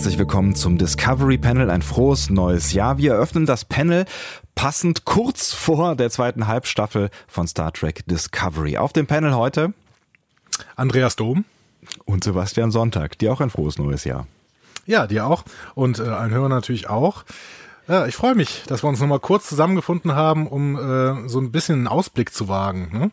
Herzlich willkommen zum Discovery Panel. Ein frohes neues Jahr. Wir eröffnen das Panel passend kurz vor der zweiten Halbstaffel von Star Trek Discovery. Auf dem Panel heute Andreas Dom und Sebastian Sonntag. Dir auch ein frohes neues Jahr. Ja, dir auch und äh, allen Hörern natürlich auch. Ja, ich freue mich, dass wir uns nochmal kurz zusammengefunden haben, um äh, so ein bisschen einen Ausblick zu wagen. Ne?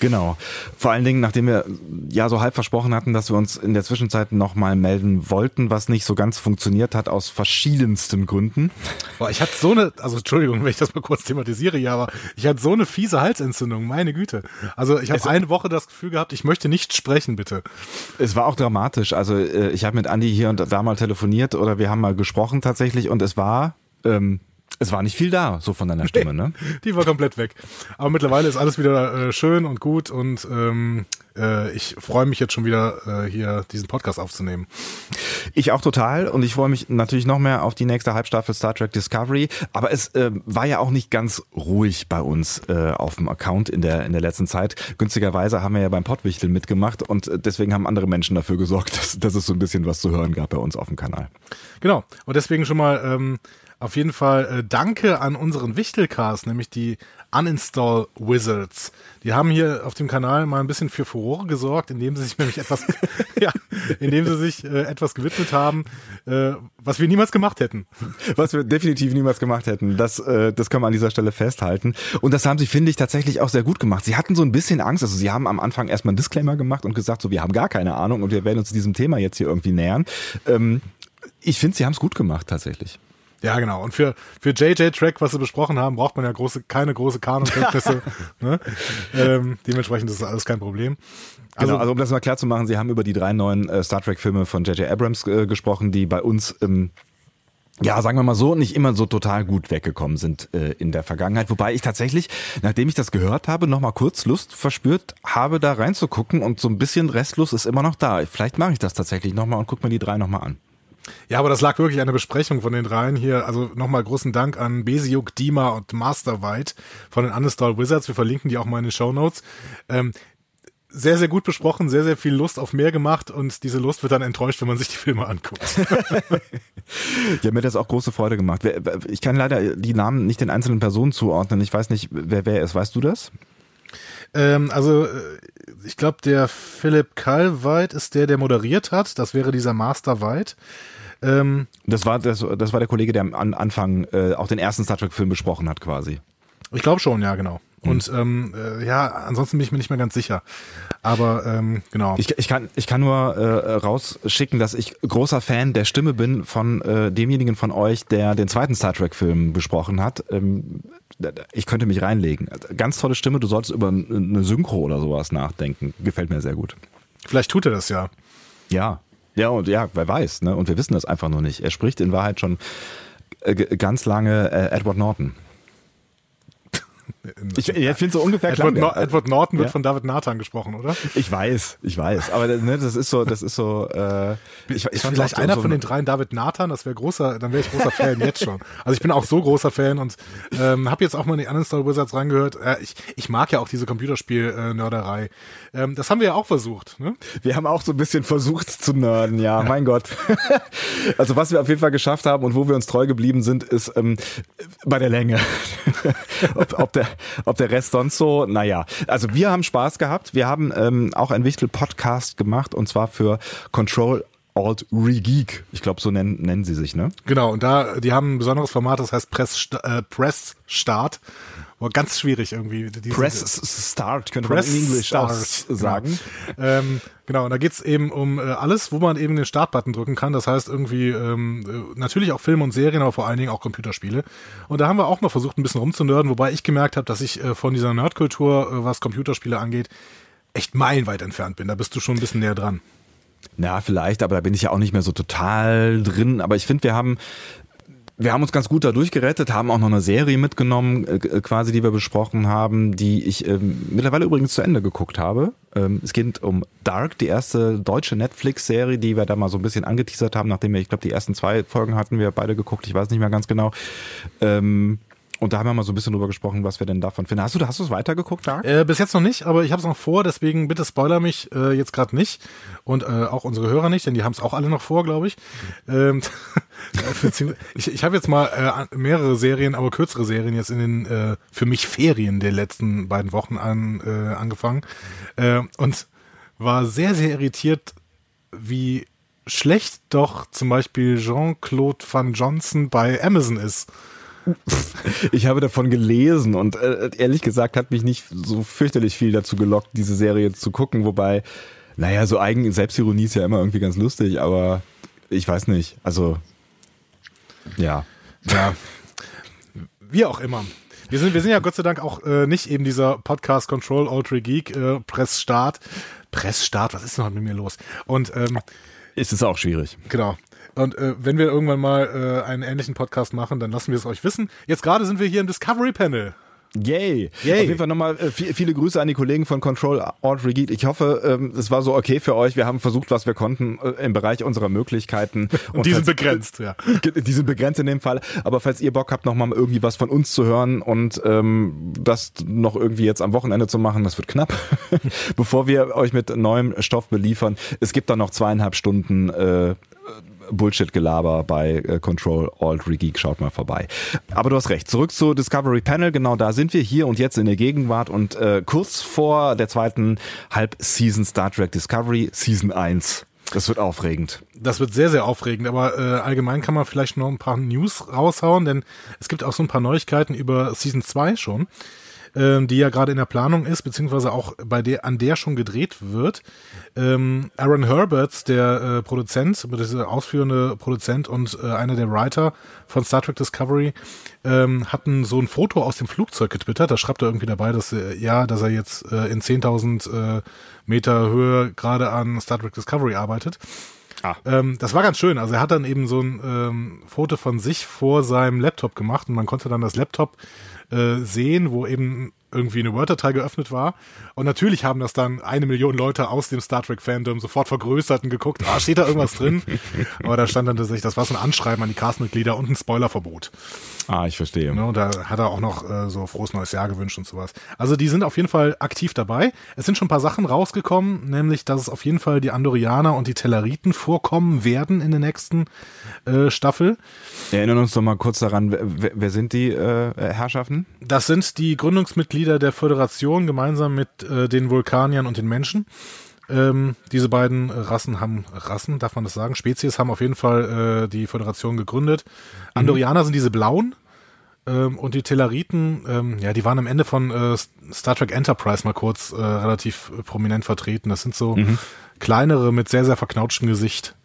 Genau. Vor allen Dingen, nachdem wir ja so halb versprochen hatten, dass wir uns in der Zwischenzeit nochmal melden wollten, was nicht so ganz funktioniert hat, aus verschiedensten Gründen. Boah, ich hatte so eine, also Entschuldigung, wenn ich das mal kurz thematisiere hier, aber ich hatte so eine fiese Halsentzündung, meine Güte. Also ich habe eine Woche das Gefühl gehabt, ich möchte nicht sprechen, bitte. Es war auch dramatisch. Also äh, ich habe mit Andi hier und da mal telefoniert oder wir haben mal gesprochen tatsächlich und es war ähm, es war nicht viel da, so von deiner Stimme, ne? Die war komplett weg. Aber mittlerweile ist alles wieder äh, schön und gut und ähm, äh, ich freue mich jetzt schon wieder äh, hier diesen Podcast aufzunehmen. Ich auch total und ich freue mich natürlich noch mehr auf die nächste Halbstaffel Star Trek Discovery. Aber es äh, war ja auch nicht ganz ruhig bei uns äh, auf dem Account in der in der letzten Zeit. Günstigerweise haben wir ja beim Pottwichteln mitgemacht und äh, deswegen haben andere Menschen dafür gesorgt, dass, dass es so ein bisschen was zu hören gab bei uns auf dem Kanal. Genau und deswegen schon mal ähm, auf jeden Fall äh, danke an unseren Wichtelcast, nämlich die Uninstall Wizards. Die haben hier auf dem Kanal mal ein bisschen für Furore gesorgt, indem sie sich nämlich etwas, ja, indem sie sich äh, etwas gewidmet haben, äh, was wir niemals gemacht hätten. Was wir definitiv niemals gemacht hätten. Das, äh, das kann man an dieser Stelle festhalten. Und das haben sie, finde ich, tatsächlich auch sehr gut gemacht. Sie hatten so ein bisschen Angst. Also sie haben am Anfang erstmal einen Disclaimer gemacht und gesagt, so wir haben gar keine Ahnung und wir werden uns diesem Thema jetzt hier irgendwie nähern. Ähm, ich finde, sie haben es gut gemacht tatsächlich. Ja, genau. Und für, für JJ-Track, was wir besprochen haben, braucht man ja große, keine große Kanonkenntnisse. ne? ähm, dementsprechend ist das alles kein Problem. Also, genau, also um das mal klar zu machen, Sie haben über die drei neuen äh, Star Trek-Filme von J.J. Abrams äh, gesprochen, die bei uns ähm, ja, sagen wir mal so, nicht immer so total gut weggekommen sind äh, in der Vergangenheit. Wobei ich tatsächlich, nachdem ich das gehört habe, nochmal kurz Lust verspürt habe, da reinzugucken und so ein bisschen Restlust ist immer noch da. Vielleicht mache ich das tatsächlich nochmal und gucke mir die drei nochmal an. Ja, aber das lag wirklich an der Besprechung von den dreien hier. Also nochmal großen Dank an Besiuk, Dima und Master White von den Uninstall Wizards. Wir verlinken die auch mal in den Show Notes. Ähm, sehr, sehr gut besprochen, sehr, sehr viel Lust auf mehr gemacht und diese Lust wird dann enttäuscht, wenn man sich die Filme anguckt. ja, mir hat das auch große Freude gemacht. Ich kann leider die Namen nicht den einzelnen Personen zuordnen. Ich weiß nicht, wer wer ist. Weißt du das? Ähm, also äh, ich glaube, der Philipp Kalweit ist der, der moderiert hat. Das wäre dieser Master White. Ähm, das war das, das war der Kollege, der am Anfang äh, auch den ersten Star Trek Film besprochen hat, quasi. Ich glaube schon, ja, genau. Mhm. Und ähm, äh, ja, ansonsten bin ich mir nicht mehr ganz sicher. Aber ähm, genau. Ich, ich, kann, ich kann nur äh, rausschicken, dass ich großer Fan der Stimme bin von äh, demjenigen von euch, der den zweiten Star Trek-Film besprochen hat. Ähm, ich könnte mich reinlegen. Ganz tolle Stimme, du solltest über eine Synchro oder sowas nachdenken. Gefällt mir sehr gut. Vielleicht tut er das ja. Ja, ja, und ja, wer weiß, ne? Und wir wissen das einfach nur nicht. Er spricht in Wahrheit schon äh, ganz lange äh, Edward Norton. Ich, ich finde so ungefähr Edward, klang, no Edward Norton wird ja? von David Nathan gesprochen, oder? Ich weiß, ich weiß. Aber ne, das ist so, das ist so. Äh, ich, ich vielleicht einer so von den dreien David Nathan, das wäre großer, dann wäre ich großer Fan jetzt schon. Also ich bin auch so großer Fan und ähm, habe jetzt auch mal in die Uninstall Wizards reingehört. Äh, ich, ich mag ja auch diese Computerspiel-Nörderei. Ähm, das haben wir ja auch versucht. Ne? Wir haben auch so ein bisschen versucht zu nerden, ja, mein Gott. also was wir auf jeden Fall geschafft haben und wo wir uns treu geblieben sind, ist ähm, bei der Länge. ob, ob der ob der Rest sonst so, naja. Also wir haben Spaß gehabt. Wir haben ähm, auch ein Wichtel-Podcast gemacht und zwar für Control Alt Regeek. Ich glaube, so nennen, nennen sie sich, ne? Genau, und da, die haben ein besonderes Format, das heißt Press, äh, Press Start. War ganz schwierig irgendwie. Press Start, könnte Press man in Englisch Start. sagen. Genau. Ähm, genau, und da geht's eben um äh, alles, wo man eben den Startbutton drücken kann. Das heißt irgendwie ähm, äh, natürlich auch Filme und Serien, aber vor allen Dingen auch Computerspiele. Und da haben wir auch mal versucht, ein bisschen rumzunörden, wobei ich gemerkt habe, dass ich äh, von dieser Nerdkultur, äh, was Computerspiele angeht, echt meilenweit entfernt bin. Da bist du schon ein bisschen näher dran. Na, vielleicht, aber da bin ich ja auch nicht mehr so total drin. Aber ich finde, wir haben wir haben uns ganz gut da durchgerettet, haben auch noch eine Serie mitgenommen, äh, quasi, die wir besprochen haben, die ich ähm, mittlerweile übrigens zu Ende geguckt habe. Ähm, es geht um Dark, die erste deutsche Netflix-Serie, die wir da mal so ein bisschen angeteasert haben, nachdem wir, ich glaube, die ersten zwei Folgen hatten wir beide geguckt, ich weiß nicht mehr ganz genau. Ähm, und da haben wir mal so ein bisschen drüber gesprochen, was wir denn davon finden. Hast du, hast du es weitergeguckt, Dark? Äh, bis jetzt noch nicht, aber ich habe es noch vor, deswegen bitte spoiler mich äh, jetzt gerade nicht und äh, auch unsere Hörer nicht, denn die haben es auch alle noch vor, glaube ich. Ähm, ich ich habe jetzt mal äh, mehrere Serien, aber kürzere Serien jetzt in den äh, für mich Ferien der letzten beiden Wochen an, äh, angefangen äh, und war sehr, sehr irritiert, wie schlecht doch zum Beispiel Jean-Claude Van Johnson bei Amazon ist. Ich habe davon gelesen und äh, ehrlich gesagt hat mich nicht so fürchterlich viel dazu gelockt, diese Serie zu gucken, wobei, naja, so eigen Selbstironie ist ja immer irgendwie ganz lustig, aber ich weiß nicht. Also, ja. Ja. Wie auch immer. Wir sind, wir sind ja Gott sei Dank auch äh, nicht eben dieser Podcast Control Ultra Geek äh, Pressstart. Pressstart, was ist denn heute mit mir los? Und ähm, ist es auch schwierig. Genau. Und äh, wenn wir irgendwann mal äh, einen ähnlichen Podcast machen, dann lassen wir es euch wissen. Jetzt gerade sind wir hier im Discovery Panel. Yay. Yay. Auf jeden Fall nochmal äh, viele Grüße an die Kollegen von Control Alt Regeek. Ich hoffe, ähm, es war so okay für euch. Wir haben versucht, was wir konnten äh, im Bereich unserer Möglichkeiten. Und die sind begrenzt, ja. Die sind begrenzt in dem Fall. Aber falls ihr Bock habt, nochmal irgendwie was von uns zu hören und ähm, das noch irgendwie jetzt am Wochenende zu machen, das wird knapp. Bevor wir euch mit neuem Stoff beliefern, es gibt da noch zweieinhalb Stunden äh, Bullshit-Gelaber bei äh, Control Alt Regeek. Schaut mal vorbei. Aber du hast recht. Zurück zu Discovery Panel. Genau da sind wir hier und jetzt in der Gegenwart und äh, kurz vor der zweiten Halbseason Star Trek Discovery, Season 1. Das wird aufregend. Das wird sehr, sehr aufregend, aber äh, allgemein kann man vielleicht noch ein paar News raushauen, denn es gibt auch so ein paar Neuigkeiten über Season 2 schon ähm, die ja gerade in der Planung ist, beziehungsweise auch bei der, an der schon gedreht wird. Ähm, Aaron Herberts, der äh, Produzent, der ausführende Produzent und äh, einer der Writer von Star Trek Discovery, ähm, hatten so ein Foto aus dem Flugzeug getwittert. Da schreibt er irgendwie dabei, dass äh, ja, dass er jetzt äh, in 10.000 äh, Meter Höhe gerade an Star Trek Discovery arbeitet. Ähm, das war ganz schön. Also er hat dann eben so ein ähm, Foto von sich vor seinem Laptop gemacht und man konnte dann das Laptop äh, sehen, wo eben irgendwie eine Word-Datei geöffnet war. Und natürlich haben das dann eine Million Leute aus dem Star Trek-Fandom sofort vergrößert und geguckt, ah, steht da irgendwas drin? Aber da stand dann tatsächlich, das war so ein Anschreiben an die Castmitglieder und ein Spoilerverbot. Ah, ich verstehe. Ne, und da hat er auch noch äh, so frohes neues Jahr gewünscht und sowas. Also die sind auf jeden Fall aktiv dabei. Es sind schon ein paar Sachen rausgekommen, nämlich, dass es auf jeden Fall die Andorianer und die Telleriten vorkommen werden in der nächsten äh, Staffel. Erinnern uns doch mal kurz daran, wer, wer sind die äh, Herrschaften? Das sind die Gründungsmitglieder der Föderation gemeinsam mit äh, den Vulkaniern und den Menschen. Ähm, diese beiden Rassen haben, Rassen, darf man das sagen? Spezies haben auf jeden Fall äh, die Föderation gegründet. Mhm. Andorianer sind diese blauen. Ähm, und die Tellariten, ähm, ja, die waren am Ende von äh, Star Trek Enterprise mal kurz äh, relativ prominent vertreten. Das sind so mhm. kleinere mit sehr, sehr verknautschtem Gesicht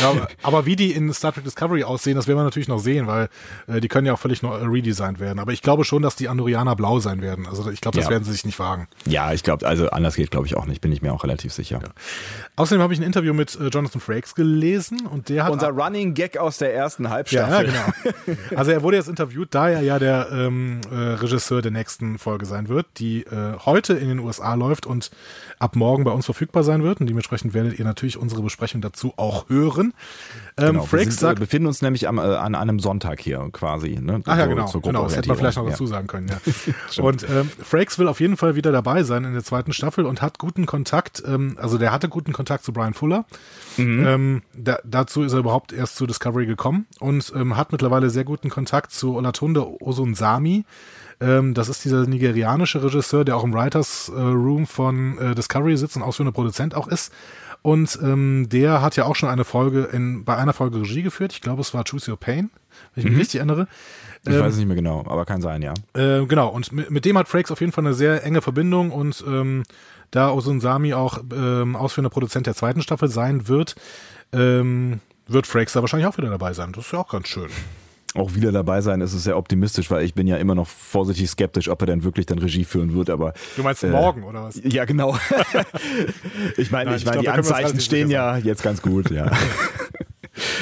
ja, aber wie die in Star Trek Discovery aussehen, das werden wir natürlich noch sehen, weil äh, die können ja auch völlig noch redesigned werden. Aber ich glaube schon, dass die Andorianer blau sein werden. Also ich glaube, das ja. werden sie sich nicht wagen. Ja, ich glaube, also anders geht, glaube ich, auch nicht. Bin ich mir auch relativ sicher. Ja. Außerdem habe ich ein Interview mit äh, Jonathan Frakes gelesen und der hat unser Running Gag aus der ersten Halbstaffel. Ja, genau. Also er wurde jetzt interviewt, da er ja der ähm, äh, Regisseur der nächsten Folge sein wird, die äh, heute in den USA läuft und ab morgen bei uns verfügbar sein wird. Und dementsprechend werdet ihr natürlich unsere Besprechung dazu auch hören. Ähm, genau, Frakes wir sind, sagt, befinden uns nämlich am, äh, an einem Sonntag hier quasi. Ne? Ach ja, genau. genau das hätte man vielleicht noch dazu sagen können. Ja. und ähm, Frakes will auf jeden Fall wieder dabei sein in der zweiten Staffel und hat guten Kontakt, ähm, also der hatte guten Kontakt zu Brian Fuller. Mhm. Ähm, da, dazu ist er überhaupt erst zu Discovery gekommen und ähm, hat mittlerweile sehr guten Kontakt zu Olatunde Osunsami. Ähm, das ist dieser nigerianische Regisseur, der auch im Writers äh, Room von äh, Discovery sitzt und ausführender Produzent auch ist. Und ähm, der hat ja auch schon eine Folge in, bei einer Folge Regie geführt. Ich glaube, es war Choose Your Pain, wenn ich mich mhm. richtig erinnere. Ich ähm, weiß es nicht mehr genau, aber kann sein, ja. Äh, genau, und mit, mit, dem hat Frakes auf jeden Fall eine sehr enge Verbindung und ähm, da Osun Sami auch ähm, ausführender Produzent der zweiten Staffel sein wird, ähm, wird Frakes da wahrscheinlich auch wieder dabei sein. Das ist ja auch ganz schön auch wieder dabei sein, ist es sehr optimistisch, weil ich bin ja immer noch vorsichtig skeptisch, ob er dann wirklich dann Regie führen wird, aber. Du meinst äh, morgen, oder was? Ja, genau. ich meine, ich meine, die Anzeichen stehen ja jetzt ganz gut, ja.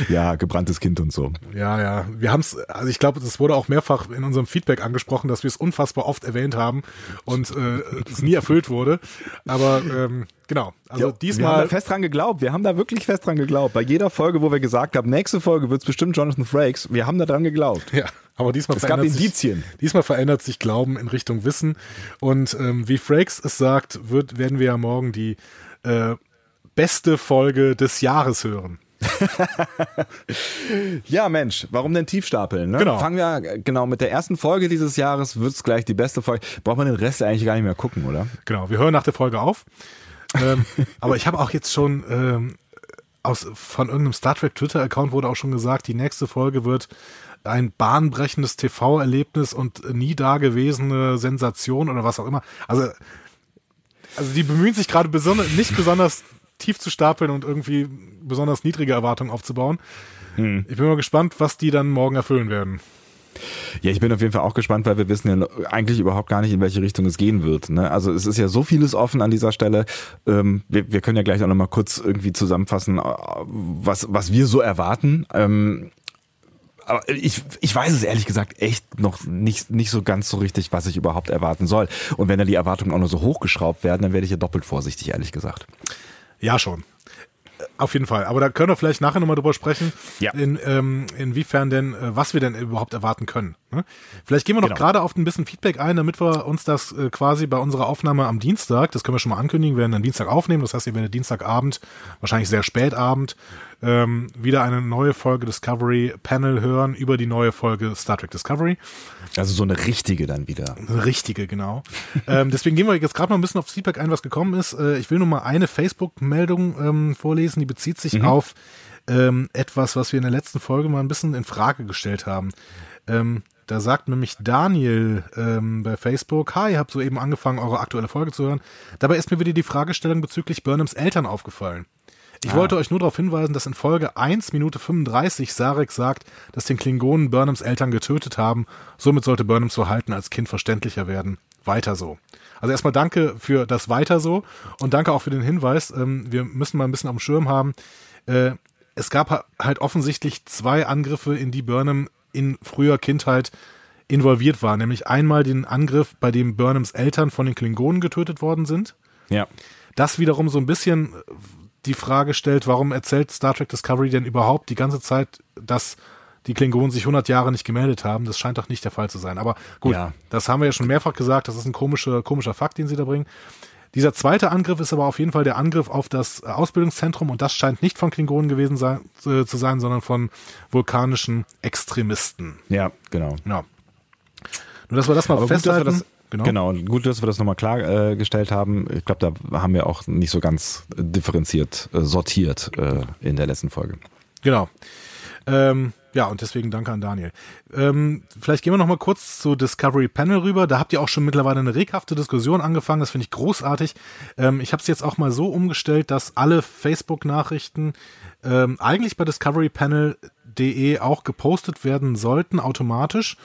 ja, gebranntes Kind und so. Ja, ja. Wir haben es, also ich glaube, das wurde auch mehrfach in unserem Feedback angesprochen, dass wir es unfassbar oft erwähnt haben und äh, es nie erfüllt wurde. Aber ähm, genau. Also ja, diesmal. Wir haben da fest dran geglaubt. Wir haben da wirklich fest dran geglaubt. Bei jeder Folge, wo wir gesagt haben, nächste Folge wird es bestimmt Jonathan Frakes, wir haben da dran geglaubt. Ja. Aber diesmal es gab verändert Indizien. Sich, diesmal verändert sich Glauben in Richtung Wissen. Und ähm, wie Frakes es sagt, wird, werden wir ja morgen die äh, beste Folge des Jahres hören. ja, Mensch, warum denn tiefstapeln? Ne? Genau. Fangen wir genau mit der ersten Folge dieses Jahres, wird es gleich die beste Folge. Braucht man den Rest eigentlich gar nicht mehr gucken, oder? Genau, wir hören nach der Folge auf. ähm, aber ich habe auch jetzt schon ähm, aus, von irgendeinem Star Trek Twitter-Account wurde auch schon gesagt, die nächste Folge wird ein bahnbrechendes TV-Erlebnis und nie dagewesene Sensation oder was auch immer. Also, also die bemühen sich gerade besonders, nicht besonders tief zu stapeln und irgendwie besonders niedrige Erwartungen aufzubauen. Hm. Ich bin mal gespannt, was die dann morgen erfüllen werden. Ja, ich bin auf jeden Fall auch gespannt, weil wir wissen ja eigentlich überhaupt gar nicht, in welche Richtung es gehen wird. Ne? Also es ist ja so vieles offen an dieser Stelle. Ähm, wir, wir können ja gleich auch nochmal kurz irgendwie zusammenfassen, äh, was, was wir so erwarten. Ähm, aber ich, ich weiß es ehrlich gesagt echt noch nicht, nicht so ganz so richtig, was ich überhaupt erwarten soll. Und wenn dann die Erwartungen auch nur so hochgeschraubt werden, dann werde ich ja doppelt vorsichtig, ehrlich gesagt. Ja, schon. Auf jeden Fall. Aber da können wir vielleicht nachher nochmal drüber sprechen, ja. in, ähm, inwiefern denn, äh, was wir denn überhaupt erwarten können. Ne? Vielleicht gehen wir noch genau. gerade auf ein bisschen Feedback ein, damit wir uns das äh, quasi bei unserer Aufnahme am Dienstag, das können wir schon mal ankündigen, wir werden dann Dienstag aufnehmen, das heißt, ihr werdet Dienstagabend, wahrscheinlich sehr spät Abend, ähm, wieder eine neue Folge Discovery Panel hören über die neue Folge Star Trek Discovery. Also so eine richtige dann wieder. Eine richtige, genau. ähm, deswegen gehen wir jetzt gerade mal ein bisschen auf Feedback ein, was gekommen ist. Äh, ich will nur mal eine Facebook-Meldung ähm, vorlesen, die bezieht sich mhm. auf ähm, etwas, was wir in der letzten Folge mal ein bisschen in Frage gestellt haben. Ähm, da sagt nämlich Daniel ähm, bei Facebook, hi, ihr habt soeben angefangen, eure aktuelle Folge zu hören. Dabei ist mir wieder die Fragestellung bezüglich Burnhams Eltern aufgefallen. Ich ah. wollte euch nur darauf hinweisen, dass in Folge 1 Minute 35 Sarek sagt, dass den Klingonen Burnhams Eltern getötet haben. Somit sollte Burnhams Verhalten als Kind verständlicher werden. Weiter so. Also erstmal danke für das Weiter so und danke auch für den Hinweis. Ähm, wir müssen mal ein bisschen am Schirm haben. Äh, es gab halt offensichtlich zwei Angriffe, in die Burnham in früher Kindheit involviert war. Nämlich einmal den Angriff, bei dem Burnhams Eltern von den Klingonen getötet worden sind. Ja. Das wiederum so ein bisschen die Frage stellt, warum erzählt Star Trek Discovery denn überhaupt die ganze Zeit, dass die Klingonen sich 100 Jahre nicht gemeldet haben. Das scheint doch nicht der Fall zu sein. Aber gut, ja. das haben wir ja schon mehrfach gesagt. Das ist ein komischer, komischer Fakt, den sie da bringen. Dieser zweite Angriff ist aber auf jeden Fall der Angriff auf das Ausbildungszentrum und das scheint nicht von Klingonen gewesen sein, äh, zu sein, sondern von vulkanischen Extremisten. Ja, genau. Ja. Nur, dass wir das mal aber festhalten. Gut, Genau. genau, gut, dass wir das nochmal klargestellt äh, haben. Ich glaube, da haben wir auch nicht so ganz differenziert äh, sortiert äh, in der letzten Folge. Genau. Ähm, ja, und deswegen danke an Daniel. Ähm, vielleicht gehen wir noch mal kurz zu Discovery Panel rüber. Da habt ihr auch schon mittlerweile eine reghafte Diskussion angefangen. Das finde ich großartig. Ähm, ich habe es jetzt auch mal so umgestellt, dass alle Facebook-Nachrichten ähm, eigentlich bei discoverypanel.de auch gepostet werden sollten, automatisch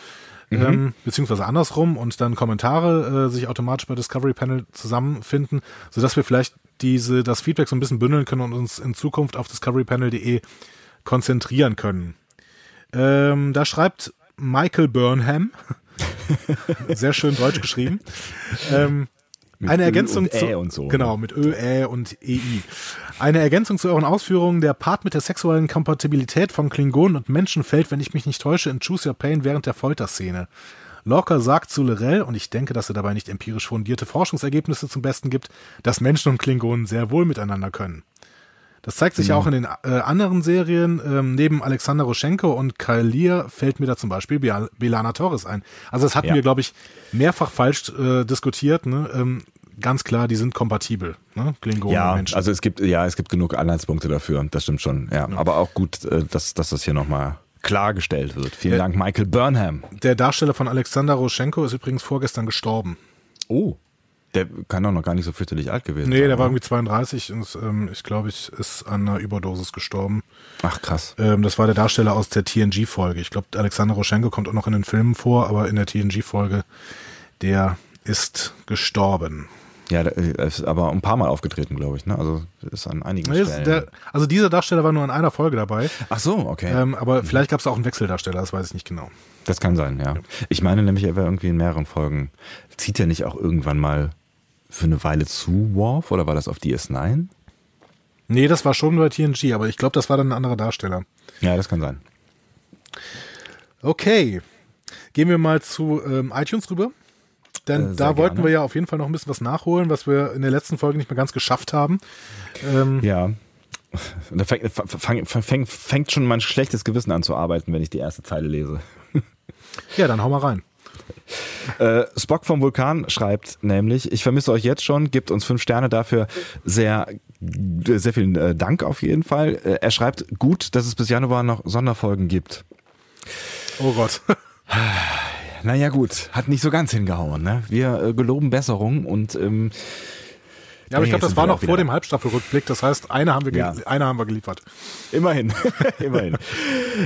mhm. ähm, beziehungsweise andersrum und dann Kommentare äh, sich automatisch bei Discovery Panel zusammenfinden, sodass wir vielleicht diese, das Feedback so ein bisschen bündeln können und uns in Zukunft auf discoverypanel.de konzentrieren können. Ähm, da schreibt Michael Burnham, sehr schön deutsch geschrieben, ähm, mit eine Ö Ergänzung zu, und so. Ne? Genau, mit Ö, Ä und EI. Eine Ergänzung zu euren Ausführungen. Der Part mit der sexuellen Kompatibilität von Klingonen und Menschen fällt, wenn ich mich nicht täusche, in Choose Your Pain während der Folterszene. Lorca sagt zu Lorel, und ich denke, dass er dabei nicht empirisch fundierte Forschungsergebnisse zum Besten gibt, dass Menschen und Klingonen sehr wohl miteinander können. Das zeigt sich ja auch in den äh, anderen Serien. Ähm, neben Alexander Roschenko und Kyle Lear fällt mir da zum Beispiel Belana Torres ein. Also das hatten ja. wir, glaube ich, mehrfach falsch äh, diskutiert. Ne? Ähm, ganz klar, die sind kompatibel, ne? Klingonen ja, und Menschen. Also es gibt, ja, es gibt genug Anhaltspunkte dafür, das stimmt schon. Ja. ja. Aber auch gut, äh, dass, dass das hier nochmal klargestellt wird. Vielen äh, Dank, Michael Burnham. Der Darsteller von Alexander Roschenko ist übrigens vorgestern gestorben. Oh. Der kann doch noch gar nicht so fürchterlich alt gewesen nee, sein. Nee, der war irgendwie 32 und ähm, ich glaube, ich ist an einer Überdosis gestorben. Ach krass. Ähm, das war der Darsteller aus der TNG-Folge. Ich glaube, Alexander Roschenko kommt auch noch in den Filmen vor, aber in der TNG-Folge, der ist gestorben. Ja, er ist aber ein paar Mal aufgetreten, glaube ich. Ne? Also ist an einigen nee, Stellen. Der, also dieser Darsteller war nur in einer Folge dabei. Ach so, okay. Ähm, aber mhm. vielleicht gab es auch einen Wechseldarsteller, das weiß ich nicht genau. Das kann sein, ja. ja. Ich meine nämlich, er wäre irgendwie in mehreren Folgen. Zieht er nicht auch irgendwann mal für eine Weile zu Worf oder war das auf DS9? Nee, das war schon bei TNG, aber ich glaube, das war dann ein anderer Darsteller. Ja, das kann sein. Okay. Gehen wir mal zu ähm, iTunes rüber. Denn Äh, da wollten gerne. wir ja auf jeden Fall noch ein bisschen was nachholen, was wir in der letzten Folge nicht mehr ganz geschafft haben. Ähm, Ja. Und da fängt, fang, fängt, fängt schon mein schlechtes Gewissen an zu arbeiten, wenn ich die erste Zeile lese. ja, dann hau mal rein. Äh, Spock vom Vulkan schreibt nämlich, ich vermisse euch jetzt schon, gibt uns fünf Sterne dafür. Sehr, sehr vielen äh, Dank auf jeden Fall. Äh, er schreibt, gut, dass es bis Januar noch Sonderfolgen gibt. Oh Gott. Naja gut, hat nicht so ganz hingehauen. Ne? Wir äh, geloben Besserung und ähm, Ja, aber ich Nee, glaube, jetzt das war noch vor dem Halbstaffelrückblick. Das heißt, eine haben wir, Ja. eine haben wir geliefert. Immerhin, immerhin.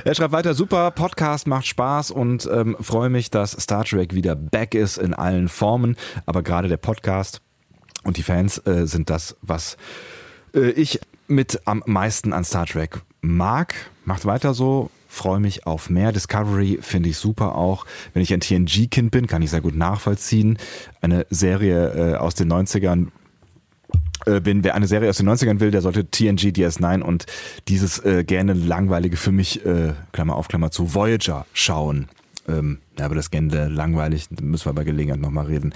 Er schreibt weiter, super, Podcast macht Spaß und ähm, freue mich, dass Star Trek wieder back ist in allen Formen. Aber gerade der Podcast und die Fans äh, sind das, was äh, ich mit am meisten an Star Trek mag. Macht weiter so. Freue mich auf mehr. Discovery finde ich super auch. Wenn ich ein TNG-Kind bin, kann ich sehr gut nachvollziehen. Eine Serie äh, aus den 90ern äh, bin, wer eine Serie aus den 90ern will, der sollte TNG DS9 und dieses äh, gerne langweilige für mich, äh, Klammer auf, Klammer zu, Voyager schauen. Ähm, ja, aber das gerne langweilig, müssen wir bei Gelegenheit nochmal reden.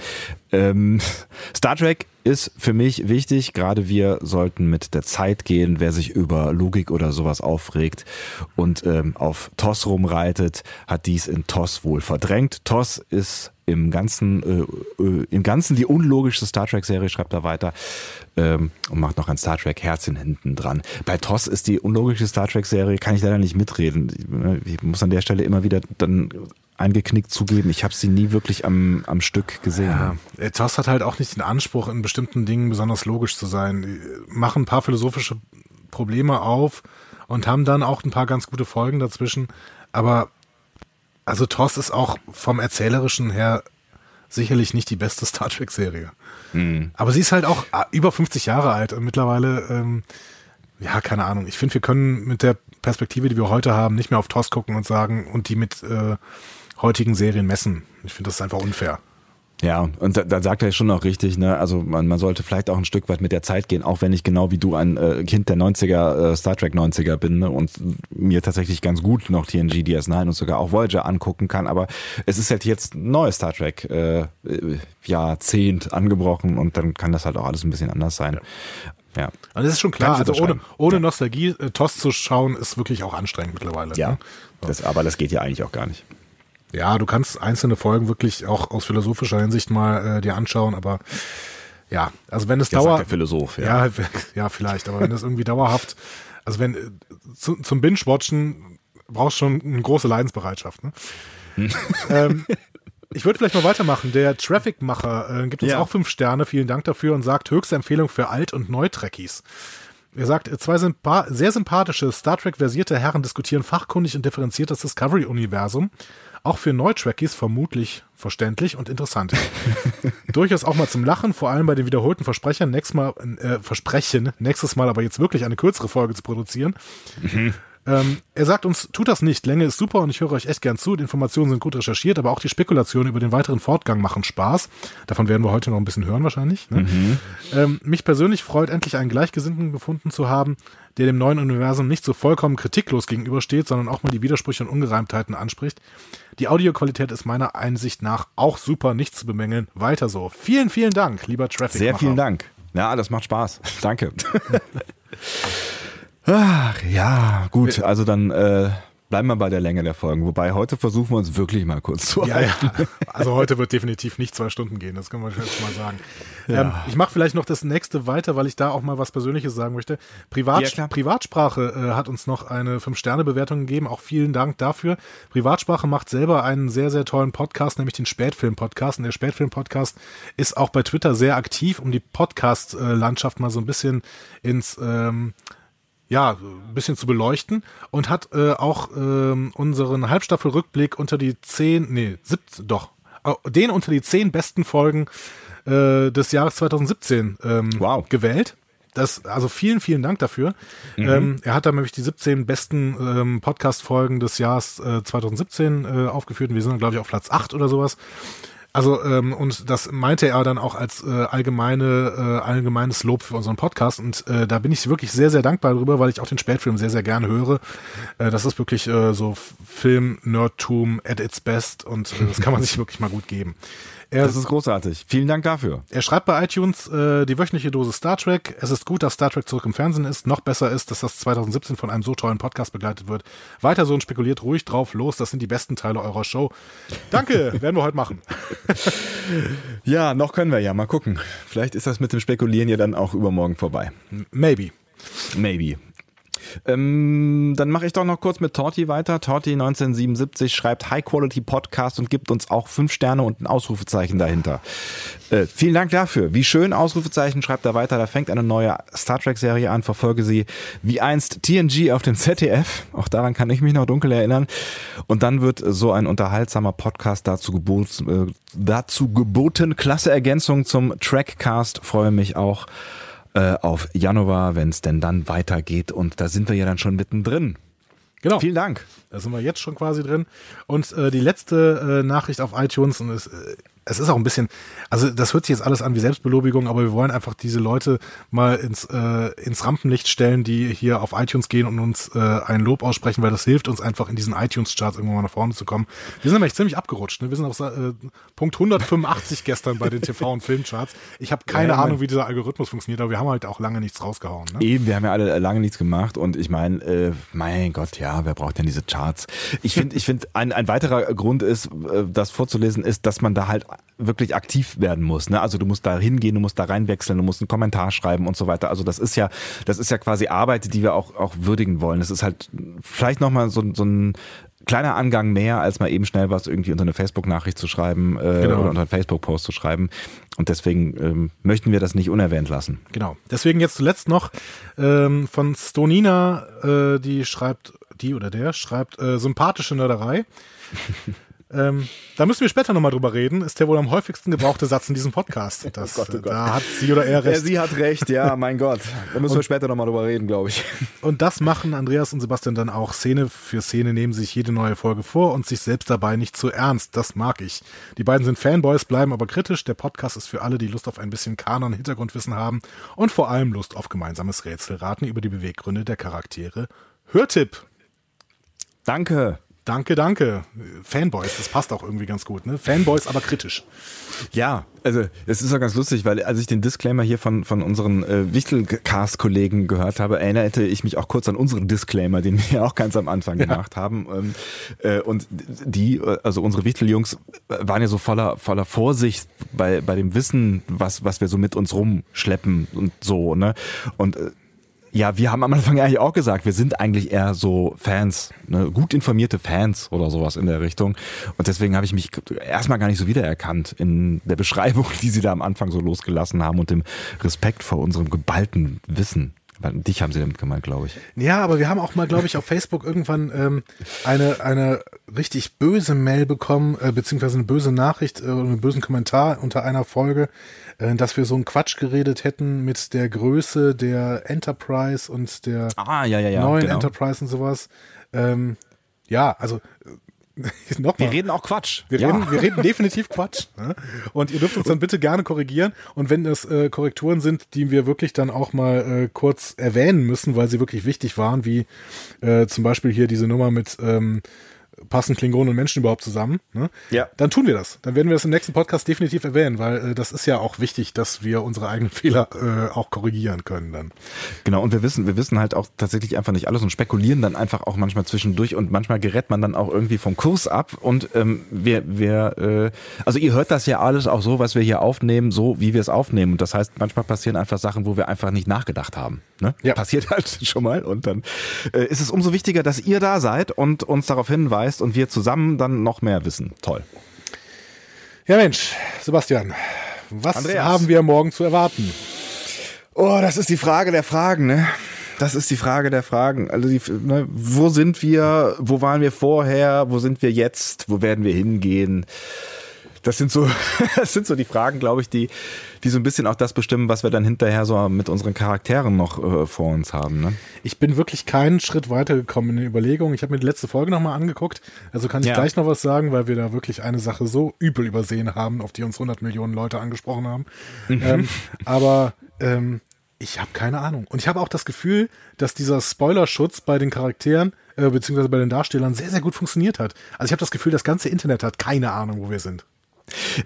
Ähm, Star Trek ist für mich wichtig, gerade wir sollten mit der Zeit gehen, wer sich über Logik oder sowas aufregt und ähm, auf TOS rumreitet, hat dies in TOS wohl verdrängt. TOS ist im Ganzen, äh, äh, im Ganzen die unlogischste Star Trek-Serie, schreibt er weiter, ähm, und macht noch ein Star Trek-Herzchen hinten dran. Bei TOS ist die unlogische Star Trek-Serie, kann ich leider nicht mitreden. Ich muss an der Stelle immer wieder dann eingeknickt zugeben, ich habe sie nie wirklich am, am Stück gesehen. Ja, äh, TOS hat halt auch nicht den Anspruch, in bestimmten Dingen besonders logisch zu sein. Die machen ein paar philosophische Probleme auf und haben dann auch ein paar ganz gute Folgen dazwischen. Aber also TOS ist auch vom Erzählerischen her sicherlich nicht die beste Star Trek-Serie. Aber sie ist halt auch äh, über 50 Jahre alt und mittlerweile, ähm, ja, keine Ahnung. Ich finde, wir können mit der Perspektive, die wir heute haben, nicht mehr auf TOS gucken und sagen und die mit äh, heutigen Serien messen. Ich finde, das einfach unfair. Ja, und da, da sagt er schon auch richtig, ne? Also man, man sollte vielleicht auch ein Stück weit mit der Zeit gehen, auch wenn ich genau wie du ein äh, Kind der 90er, äh, Star Trek 90er bin ne? und mir tatsächlich ganz gut noch TNG, DS9 und sogar auch Voyager angucken kann. Aber es ist halt jetzt ein neues Star Trek äh, äh, Jahrzehnt angebrochen und dann kann das halt auch alles ein bisschen anders sein. Ja. Also das ist schon klar, also ohne, ohne Ja. Nostalgie äh, TOS zu schauen, ist wirklich auch anstrengend mittlerweile. Ja, Ne? das, aber das geht ja eigentlich auch gar nicht. Ja, du kannst einzelne Folgen wirklich auch aus philosophischer Hinsicht mal äh, dir anschauen, aber ja, also wenn es dauert. der Philosoph, ja. ja. Ja, vielleicht, aber wenn es irgendwie dauerhaft, also wenn äh, zu, zum Binge-Watchen brauchst schon eine große Leidensbereitschaft. Ne? ähm, ich würde vielleicht mal weitermachen. Der Traffic-Macher äh, gibt uns Ja. auch fünf Sterne. Vielen Dank dafür und sagt höchste Empfehlung für Alt- und Neutrekkies. Er sagt, äh, zwei sympa sehr sympathische Star Trek-versierte Herren diskutieren fachkundig und differenziert das Discovery-Universum. Auch für Neutrekkies vermutlich verständlich und interessant. Durchaus auch mal zum Lachen, vor allem bei den wiederholten Versprechern, nächstes Mal, äh, Versprechen, nächstes Mal aber jetzt wirklich eine kürzere Folge zu produzieren. Ähm, er sagt uns, tut das nicht. Länge ist super und ich höre euch echt gern zu. Die Informationen sind gut recherchiert, aber auch die Spekulationen über den weiteren Fortgang machen Spaß. Davon werden wir heute noch ein bisschen hören wahrscheinlich. Ne? Ähm, mich persönlich freut, endlich einen Gleichgesinnten gefunden zu haben, der dem neuen Universum nicht so vollkommen kritiklos gegenübersteht, sondern auch mal die Widersprüche und Ungereimtheiten anspricht. Die Audioqualität ist meiner Einsicht nach auch super, nichts zu bemängeln. Weiter so. Vielen, vielen Dank, lieber Traffic. Sehr vielen Dank. Ja, das macht Spaß. Danke. Ach, ja, gut. Also dann äh, bleiben wir bei der Länge der Folgen. Wobei heute versuchen wir uns wirklich mal kurz zu Ja, halten. ja. Also heute wird definitiv nicht zwei Stunden gehen, das können wir jetzt mal sagen. Ja. Ähm, ich mache vielleicht noch das nächste weiter, weil ich da auch mal was Persönliches sagen möchte. Privat, Ja. Privatsprache äh, hat uns noch eine 5-Sterne-Bewertung gegeben. Auch vielen Dank dafür. Privatsprache macht selber einen sehr, sehr tollen Podcast, nämlich den Spätfilm-Podcast. Und der Spätfilm-Podcast ist auch bei Twitter sehr aktiv, um die Podcast-Landschaft mal so ein bisschen ins ähm, ja, ein bisschen zu beleuchten und hat äh, auch ähm, unseren Halbstaffelrückblick unter die zehn, nee, sieb, doch, den unter die zehn besten Folgen äh, des Jahres 2017 ähm, Wow. gewählt. Das, also vielen, vielen Dank dafür. Ähm, er hat da nämlich die 17 besten ähm, Podcast-Folgen des Jahres äh, 2017 äh, aufgeführt und wir sind, glaube ich, auf Platz 8 oder sowas. Also ähm, und das meinte er dann auch als äh, allgemeine äh, allgemeines Lob für unseren Podcast und äh, da bin ich wirklich sehr sehr dankbar darüber, weil ich auch den Spätfilm sehr sehr gerne höre. Äh, das ist wirklich äh, so Film Nerdtum at its best und äh, das kann man sich wirklich mal gut geben. Er, das ist großartig. Vielen Dank dafür. Er schreibt bei iTunes äh, die wöchentliche Dose Star Trek. Es ist gut, dass Star Trek zurück im Fernsehen ist. Noch besser ist, dass das 2017 von einem so tollen Podcast begleitet wird. Weiter so und spekuliert ruhig drauf los. Das sind die besten Teile eurer Show. Danke, werden wir heute machen. ja, noch können wir ja. Mal gucken. Vielleicht ist das mit dem Spekulieren ja dann auch übermorgen vorbei. Maybe. Maybe. Ähm, dann mache ich doch noch kurz mit Torti weiter. Torti 1977 schreibt High Quality Podcast und gibt uns auch fünf Sterne und ein Ausrufezeichen dahinter. Äh, vielen Dank dafür. Wie schön Ausrufezeichen schreibt er weiter. Da fängt eine neue Star Trek Serie an. Verfolge sie wie einst TNG auf dem ZDF. Auch daran kann ich mich noch dunkel erinnern. Und dann wird so ein unterhaltsamer Podcast dazu, gebot, äh, dazu geboten. Klasse Ergänzung zum Trackcast. Freue mich auch äh, auf Januar, wenn es denn dann weitergeht. Und da sind wir ja dann schon mittendrin. Genau. Vielen Dank. Da sind wir jetzt schon quasi drin. Und äh, die letzte äh, Nachricht auf iTunes, und es, äh, es ist auch ein bisschen, also das hört sich jetzt alles an wie Selbstbelobigung, aber wir wollen einfach diese Leute mal ins, äh, ins Rampenlicht stellen, die hier auf iTunes gehen und uns äh, ein Lob aussprechen, weil das hilft uns einfach in diesen iTunes-Charts irgendwann mal nach vorne zu kommen. Wir sind nämlich ziemlich abgerutscht. Ne? Wir sind auf äh, Punkt 185 gestern bei den TV- und Filmcharts. Ich habe keine ja, Ahnung, wie dieser Algorithmus funktioniert, aber wir haben halt auch lange nichts rausgehauen. Ne? Eben, wir haben ja alle lange nichts gemacht und ich meine, äh, mein Gott, ja, wer braucht denn diese Charts? Ich finde, ich finde, ein, ein weiterer Grund ist, äh, das vorzulesen, ist, dass man da halt wirklich aktiv werden muss. Ne? Also du musst da hingehen, du musst da reinwechseln, du musst einen Kommentar schreiben und so weiter. Also das ist ja, das ist ja quasi Arbeit, die wir auch, auch würdigen wollen. Das ist halt vielleicht nochmal so, so ein kleiner Angang mehr, als mal eben schnell was irgendwie unter eine Facebook-Nachricht zu schreiben äh, genau. oder unter einen Facebook-Post zu schreiben. Und deswegen ähm, möchten wir das nicht unerwähnt lassen. Genau. Deswegen jetzt zuletzt noch ähm, von Stonina, äh, die schreibt, die oder der schreibt äh, sympathische Nörderei. Ähm, da müssen wir später nochmal drüber reden. Ist der wohl am häufigsten gebrauchte Satz in diesem Podcast. Das, oh Gott, oh Gott. Da hat sie oder er recht. Ja, sie hat recht, ja, mein Gott. Da müssen und, wir später nochmal drüber reden, glaube ich. Und das machen Andreas und Sebastian dann auch Szene für Szene, nehmen sich jede neue Folge vor und sich selbst dabei nicht zu ernst. Das mag ich. Die beiden sind Fanboys, bleiben aber kritisch. Der Podcast ist für alle, die Lust auf ein bisschen Kanon-Hintergrundwissen haben und vor allem Lust auf gemeinsames Rätselraten über die Beweggründe der Charaktere. Hörtipp! Danke. Danke, danke. Fanboys, das passt auch irgendwie ganz gut, ne? Fanboys, aber kritisch. Ja, also es ist auch ganz lustig, weil als ich den Disclaimer hier von, von unseren äh, Wichtelcast-Kollegen gehört habe, erinnerte ich mich auch kurz an unseren Disclaimer, den wir auch ganz am Anfang ja. gemacht haben. Ähm, äh, und die, also unsere Wichteljungs, waren ja so voller, voller Vorsicht bei, bei dem Wissen, was, was wir so mit uns rumschleppen und so, ne? Und äh, ja, wir haben am Anfang eigentlich auch gesagt, wir sind eigentlich eher so Fans, ne? gut informierte Fans oder sowas in der Richtung. Und deswegen habe ich mich erstmal gar nicht so wiedererkannt in der Beschreibung, die sie da am Anfang so losgelassen haben und dem Respekt vor unserem geballten Wissen. Dich haben sie damit gemeint, glaube ich. Ja, aber wir haben auch mal, glaube ich, auf Facebook irgendwann ähm, eine, eine richtig böse Mail bekommen, äh, beziehungsweise eine böse Nachricht äh, oder einen bösen Kommentar unter einer Folge, äh, dass wir so einen Quatsch geredet hätten mit der Größe der Enterprise und der ah, ja, ja, ja, neuen genau. Enterprise und sowas. Ähm, ja, also Nochmal. Wir reden auch Quatsch. Wir, ja. reden, wir reden definitiv Quatsch. Ne? Und ihr dürft uns dann bitte gerne korrigieren. Und wenn es äh, Korrekturen sind, die wir wirklich dann auch mal äh, kurz erwähnen müssen, weil sie wirklich wichtig waren, wie äh, zum Beispiel hier diese Nummer mit ähm, passen Klingonen und Menschen überhaupt zusammen, ne? ja. dann tun wir das. Dann werden wir das im nächsten Podcast definitiv erwähnen, weil äh, das ist ja auch wichtig, dass wir unsere eigenen Fehler äh, auch korrigieren können dann. Genau, und wir wissen, wir wissen halt auch tatsächlich einfach nicht alles und spekulieren dann einfach auch manchmal zwischendurch und manchmal gerät man dann auch irgendwie vom Kurs ab und ähm, wir, wir äh, also ihr hört das ja alles auch so, was wir hier aufnehmen, so wie wir es aufnehmen. Und das heißt, manchmal passieren einfach Sachen, wo wir einfach nicht nachgedacht haben. Ne? Ja. Passiert halt schon mal und dann äh, ist es umso wichtiger, dass ihr da seid und uns darauf hinweist, weißt und wir zusammen dann noch mehr wissen. Toll. Ja Mensch, Sebastian, was Andreas. haben wir morgen zu erwarten? Oh, das ist die Frage der Fragen, ne? Das ist die Frage der Fragen. Also die, ne, wo sind wir? Wo waren wir vorher? Wo sind wir jetzt? Wo werden wir hingehen? Das sind so, das sind so die Fragen, glaube ich, die, die so ein bisschen auch das bestimmen, was wir dann hinterher so mit unseren Charakteren noch äh, vor uns haben. Ne? Ich bin wirklich keinen Schritt weitergekommen in den Überlegungen. Ich habe mir die letzte Folge nochmal angeguckt. Also kann ich ja. gleich noch was sagen, weil wir da wirklich eine Sache so übel übersehen haben, auf die uns 100 Millionen Leute angesprochen haben. Mhm. Ähm, aber ähm, ich habe keine Ahnung. Und ich habe auch das Gefühl, dass dieser Spoilerschutz bei den Charakteren äh, beziehungsweise bei den Darstellern sehr, sehr gut funktioniert hat. Also ich habe das Gefühl, das ganze Internet hat keine Ahnung, wo wir sind.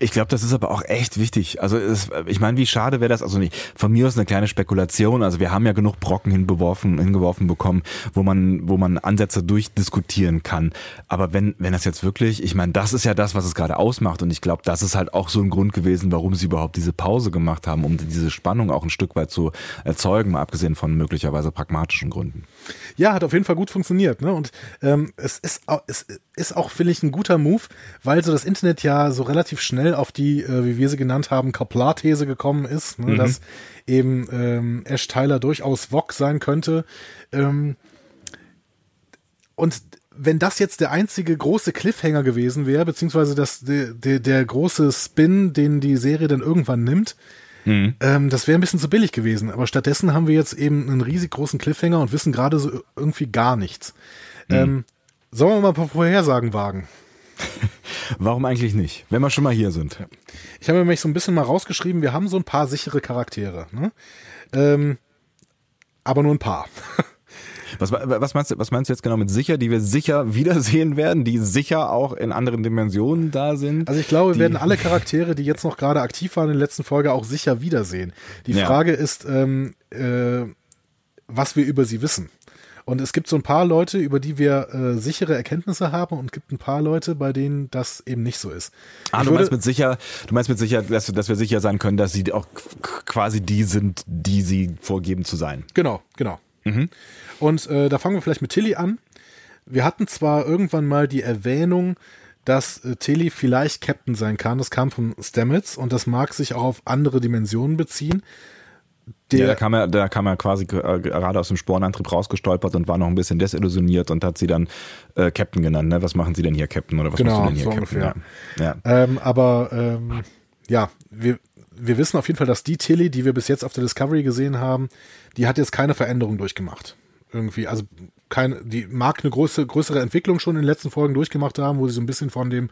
Ich glaube, das ist aber auch echt wichtig. Also es, ich meine, wie schade wäre das? Also nicht, von mir aus eine kleine Spekulation. Also wir haben ja genug Brocken hingeworfen, hingeworfen bekommen, wo man, wo man Ansätze durchdiskutieren kann. Aber wenn, wenn das jetzt wirklich, ich meine, das ist ja das, was es gerade ausmacht. Und ich glaube, das ist halt auch so ein Grund gewesen, warum sie überhaupt diese Pause gemacht haben, um diese Spannung auch ein Stück weit zu erzeugen, mal abgesehen von möglicherweise pragmatischen Gründen. Ja, hat auf jeden Fall gut funktioniert. Ne? Und ähm, es ist, es ist auch, finde ich, ein guter Move, weil so das Internet ja so relativ schnell auf die, äh, wie wir sie genannt haben, Kaplar-These gekommen ist, ne? Mhm. dass eben ähm, Ash Tyler durchaus Vogue sein könnte. Ähm, und wenn das jetzt der einzige große Cliffhanger gewesen wäre, beziehungsweise das, der, der, der große Spin, den die Serie dann irgendwann nimmt, Mhm. Ähm, das wäre ein bisschen zu billig gewesen. Aber stattdessen haben wir jetzt eben einen riesig großen Cliffhanger und wissen gerade so irgendwie gar nichts. Mhm. Ähm, sollen wir mal ein paar Vorhersagen wagen? Warum eigentlich nicht, wenn wir schon mal hier sind? Ich habe mir so ein bisschen mal rausgeschrieben, wir haben so ein paar sichere Charaktere. Ne? Ähm, aber nur ein paar. Was, was, meinst du, was meinst du jetzt genau mit sicher, die wir sicher wiedersehen werden, die sicher auch in anderen Dimensionen da sind? Also ich glaube, wir werden alle Charaktere, die jetzt noch gerade aktiv waren in der letzten Folge, auch sicher wiedersehen. Die ja. Frage ist, ähm, äh, was wir über sie wissen. Und es gibt so ein paar Leute, über die wir äh, sichere Erkenntnisse haben und gibt ein paar Leute, bei denen das eben nicht so ist. Ah, ich du meinst mit sicher, du meinst mit sicher, dass, dass wir sicher sein können, dass sie auch quasi die sind, die sie vorgeben zu sein. Genau, genau. Mhm. Und äh, da fangen wir vielleicht mit Tilly an. Wir hatten zwar irgendwann mal die Erwähnung, dass äh, Tilly vielleicht Captain sein kann. Das kam von Stamets und das mag sich auch auf andere Dimensionen beziehen. Der, ja, da kam er, da kam er quasi äh, gerade aus dem Sporenantrieb rausgestolpert und war noch ein bisschen desillusioniert und hat sie dann äh, Captain genannt. Ne? Was machen Sie denn hier, Captain? Oder was genau, machst du denn hier, so Captain? Ungefähr. Ja. ja. Ähm, aber ähm, ja, wir, wir wissen auf jeden Fall, dass die Tilly, die wir bis jetzt auf der Discovery gesehen haben, die hat jetzt keine Veränderung durchgemacht irgendwie, also keine, die mag eine große, größere Entwicklung schon in den letzten Folgen durchgemacht haben, wo sie so ein bisschen von dem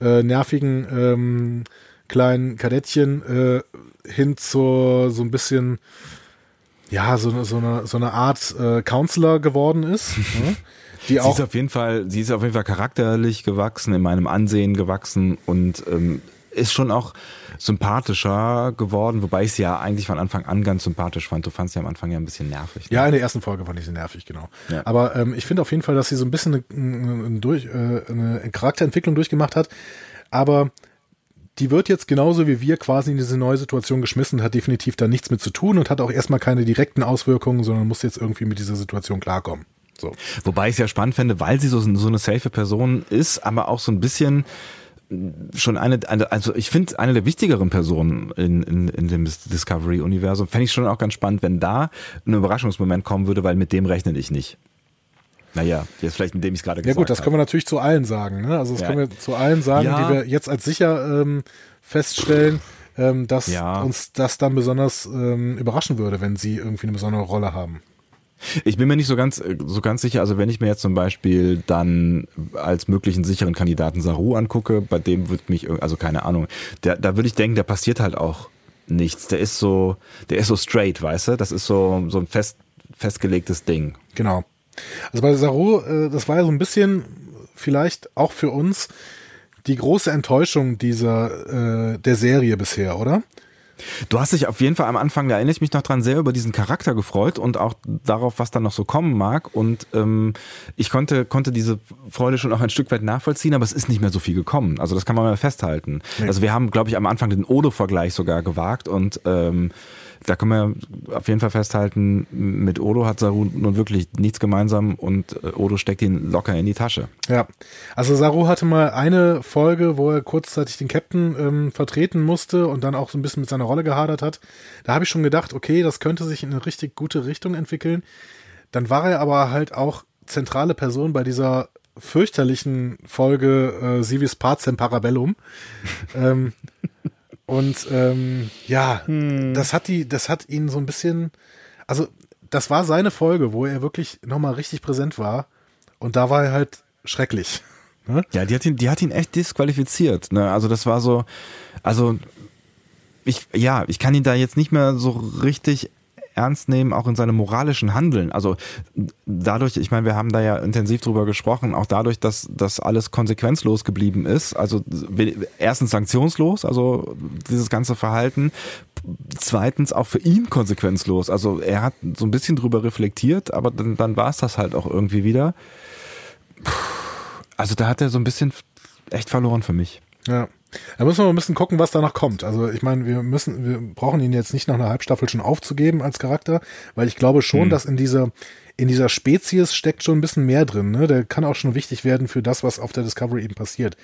äh, nervigen ähm, kleinen Kadettchen äh, hin zur so ein bisschen ja, so, so, eine, so eine Art äh, Counselor geworden ist. ne? Die auch sie ist auf jeden Fall, sie ist auf jeden Fall charakterlich gewachsen, in meinem Ansehen gewachsen und ähm, ist schon auch sympathischer geworden, wobei ich sie ja eigentlich von Anfang an ganz sympathisch fand. Du fandst sie am Anfang ja ein bisschen nervig. Ne? Ja, in der ersten Folge fand ich sie nervig, genau. Ja. Aber ähm, ich finde auf jeden Fall, dass sie so ein bisschen eine, eine, durch, äh, eine Charakterentwicklung durchgemacht hat. Aber die wird jetzt genauso wie wir quasi in diese neue Situation geschmissen, hat definitiv da nichts mit zu tun und hat auch erstmal keine direkten Auswirkungen, sondern muss jetzt irgendwie mit dieser Situation klarkommen. So. Wobei ich es ja spannend fände, weil sie so, so eine safe Person ist, aber auch so ein bisschen schon eine, also ich finde eine der wichtigeren Personen in, in, in dem Discovery-Universum. Fände ich schon auch ganz spannend, wenn da ein Überraschungsmoment kommen würde, weil mit dem rechne ich nicht. Naja, jetzt vielleicht indem ich es gerade gesagt habe. Ja gut, das können wir natürlich zu allen sagen. Ne? Also das ja. können wir zu allen sagen, ja. die wir jetzt als sicher ähm, feststellen, ähm, dass ja. uns das dann besonders ähm, überraschen würde, wenn sie irgendwie eine besondere Rolle haben. Ich bin mir nicht so ganz, so ganz sicher, also wenn ich mir jetzt zum Beispiel dann als möglichen sicheren Kandidaten Saru angucke, bei dem würde mich, also keine Ahnung, der, da würde ich denken, der passiert halt auch nichts. Der ist so, der ist so straight, weißt du? Das ist so, so ein fest, festgelegtes Ding. Genau. Also bei Saru, äh, das war ja so ein bisschen vielleicht auch für uns die große Enttäuschung dieser, äh, der Serie bisher, oder? Du hast dich auf jeden Fall am Anfang, da erinnere ich mich noch dran, sehr über diesen Charakter gefreut und auch darauf, was dann noch so kommen mag. Und ähm, ich konnte, konnte diese Freude schon auch ein Stück weit nachvollziehen, aber es ist nicht mehr so viel gekommen. Also das kann man mal festhalten. Nee. Also wir haben, glaube ich, am Anfang den Odo-Vergleich sogar gewagt und ähm, da können wir auf jeden Fall festhalten, mit Odo hat Saru nun wirklich nichts gemeinsam und äh, Odo steckt ihn locker in die Tasche. Ja, also Saru hatte mal eine Folge, wo er kurzzeitig den Captain ähm, vertreten musste und dann auch so ein bisschen mit seiner Rolle gehadert hat. Da habe ich schon gedacht, okay, das könnte sich in eine richtig gute Richtung entwickeln. Dann war er aber halt auch zentrale Person bei dieser fürchterlichen Folge äh, Sivis Pazem Parabellum. ähm, und ähm, ja, hm. das hat die, das hat ihn so ein bisschen, also das war seine Folge, wo er wirklich nochmal richtig präsent war. Und da war er halt schrecklich. Ne? Ja, die hat ihn, die hat ihn echt disqualifiziert. Ne? Also das war so, also ich, ja, ich kann ihn da jetzt nicht mehr so richtig ernst nehmen, auch in seinem moralischen Handeln. Also dadurch, ich meine, wir haben da ja intensiv drüber gesprochen, auch dadurch, dass das alles konsequenzlos geblieben ist. Also erstens sanktionslos, also dieses ganze Verhalten. Zweitens auch für ihn konsequenzlos. Also er hat so ein bisschen drüber reflektiert, aber dann, dann war es das halt auch irgendwie wieder. Also da hat er so ein bisschen echt verloren für mich. Ja. Da müssen wir mal ein bisschen gucken, was danach kommt. Also ich meine, wir müssen, wir brauchen ihn jetzt nicht nach einer Halbstaffel schon aufzugeben als Charakter, weil ich glaube schon, hm. dass in dieser in dieser Spezies steckt schon ein bisschen mehr drin. Ne? Der kann auch schon wichtig werden für das, was auf der Discovery eben passiert.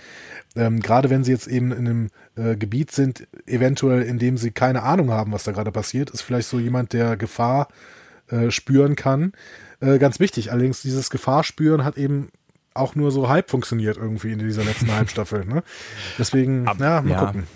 Ähm, gerade wenn sie jetzt eben in einem äh, Gebiet sind, eventuell in dem sie keine Ahnung haben, was da gerade passiert, ist vielleicht so jemand, der Gefahr äh, spüren kann. Äh, ganz wichtig. Allerdings dieses Gefahr spüren hat eben auch nur so halb funktioniert irgendwie in dieser letzten Halbstaffel. Ne? Deswegen, Ab, ja, mal ja. gucken.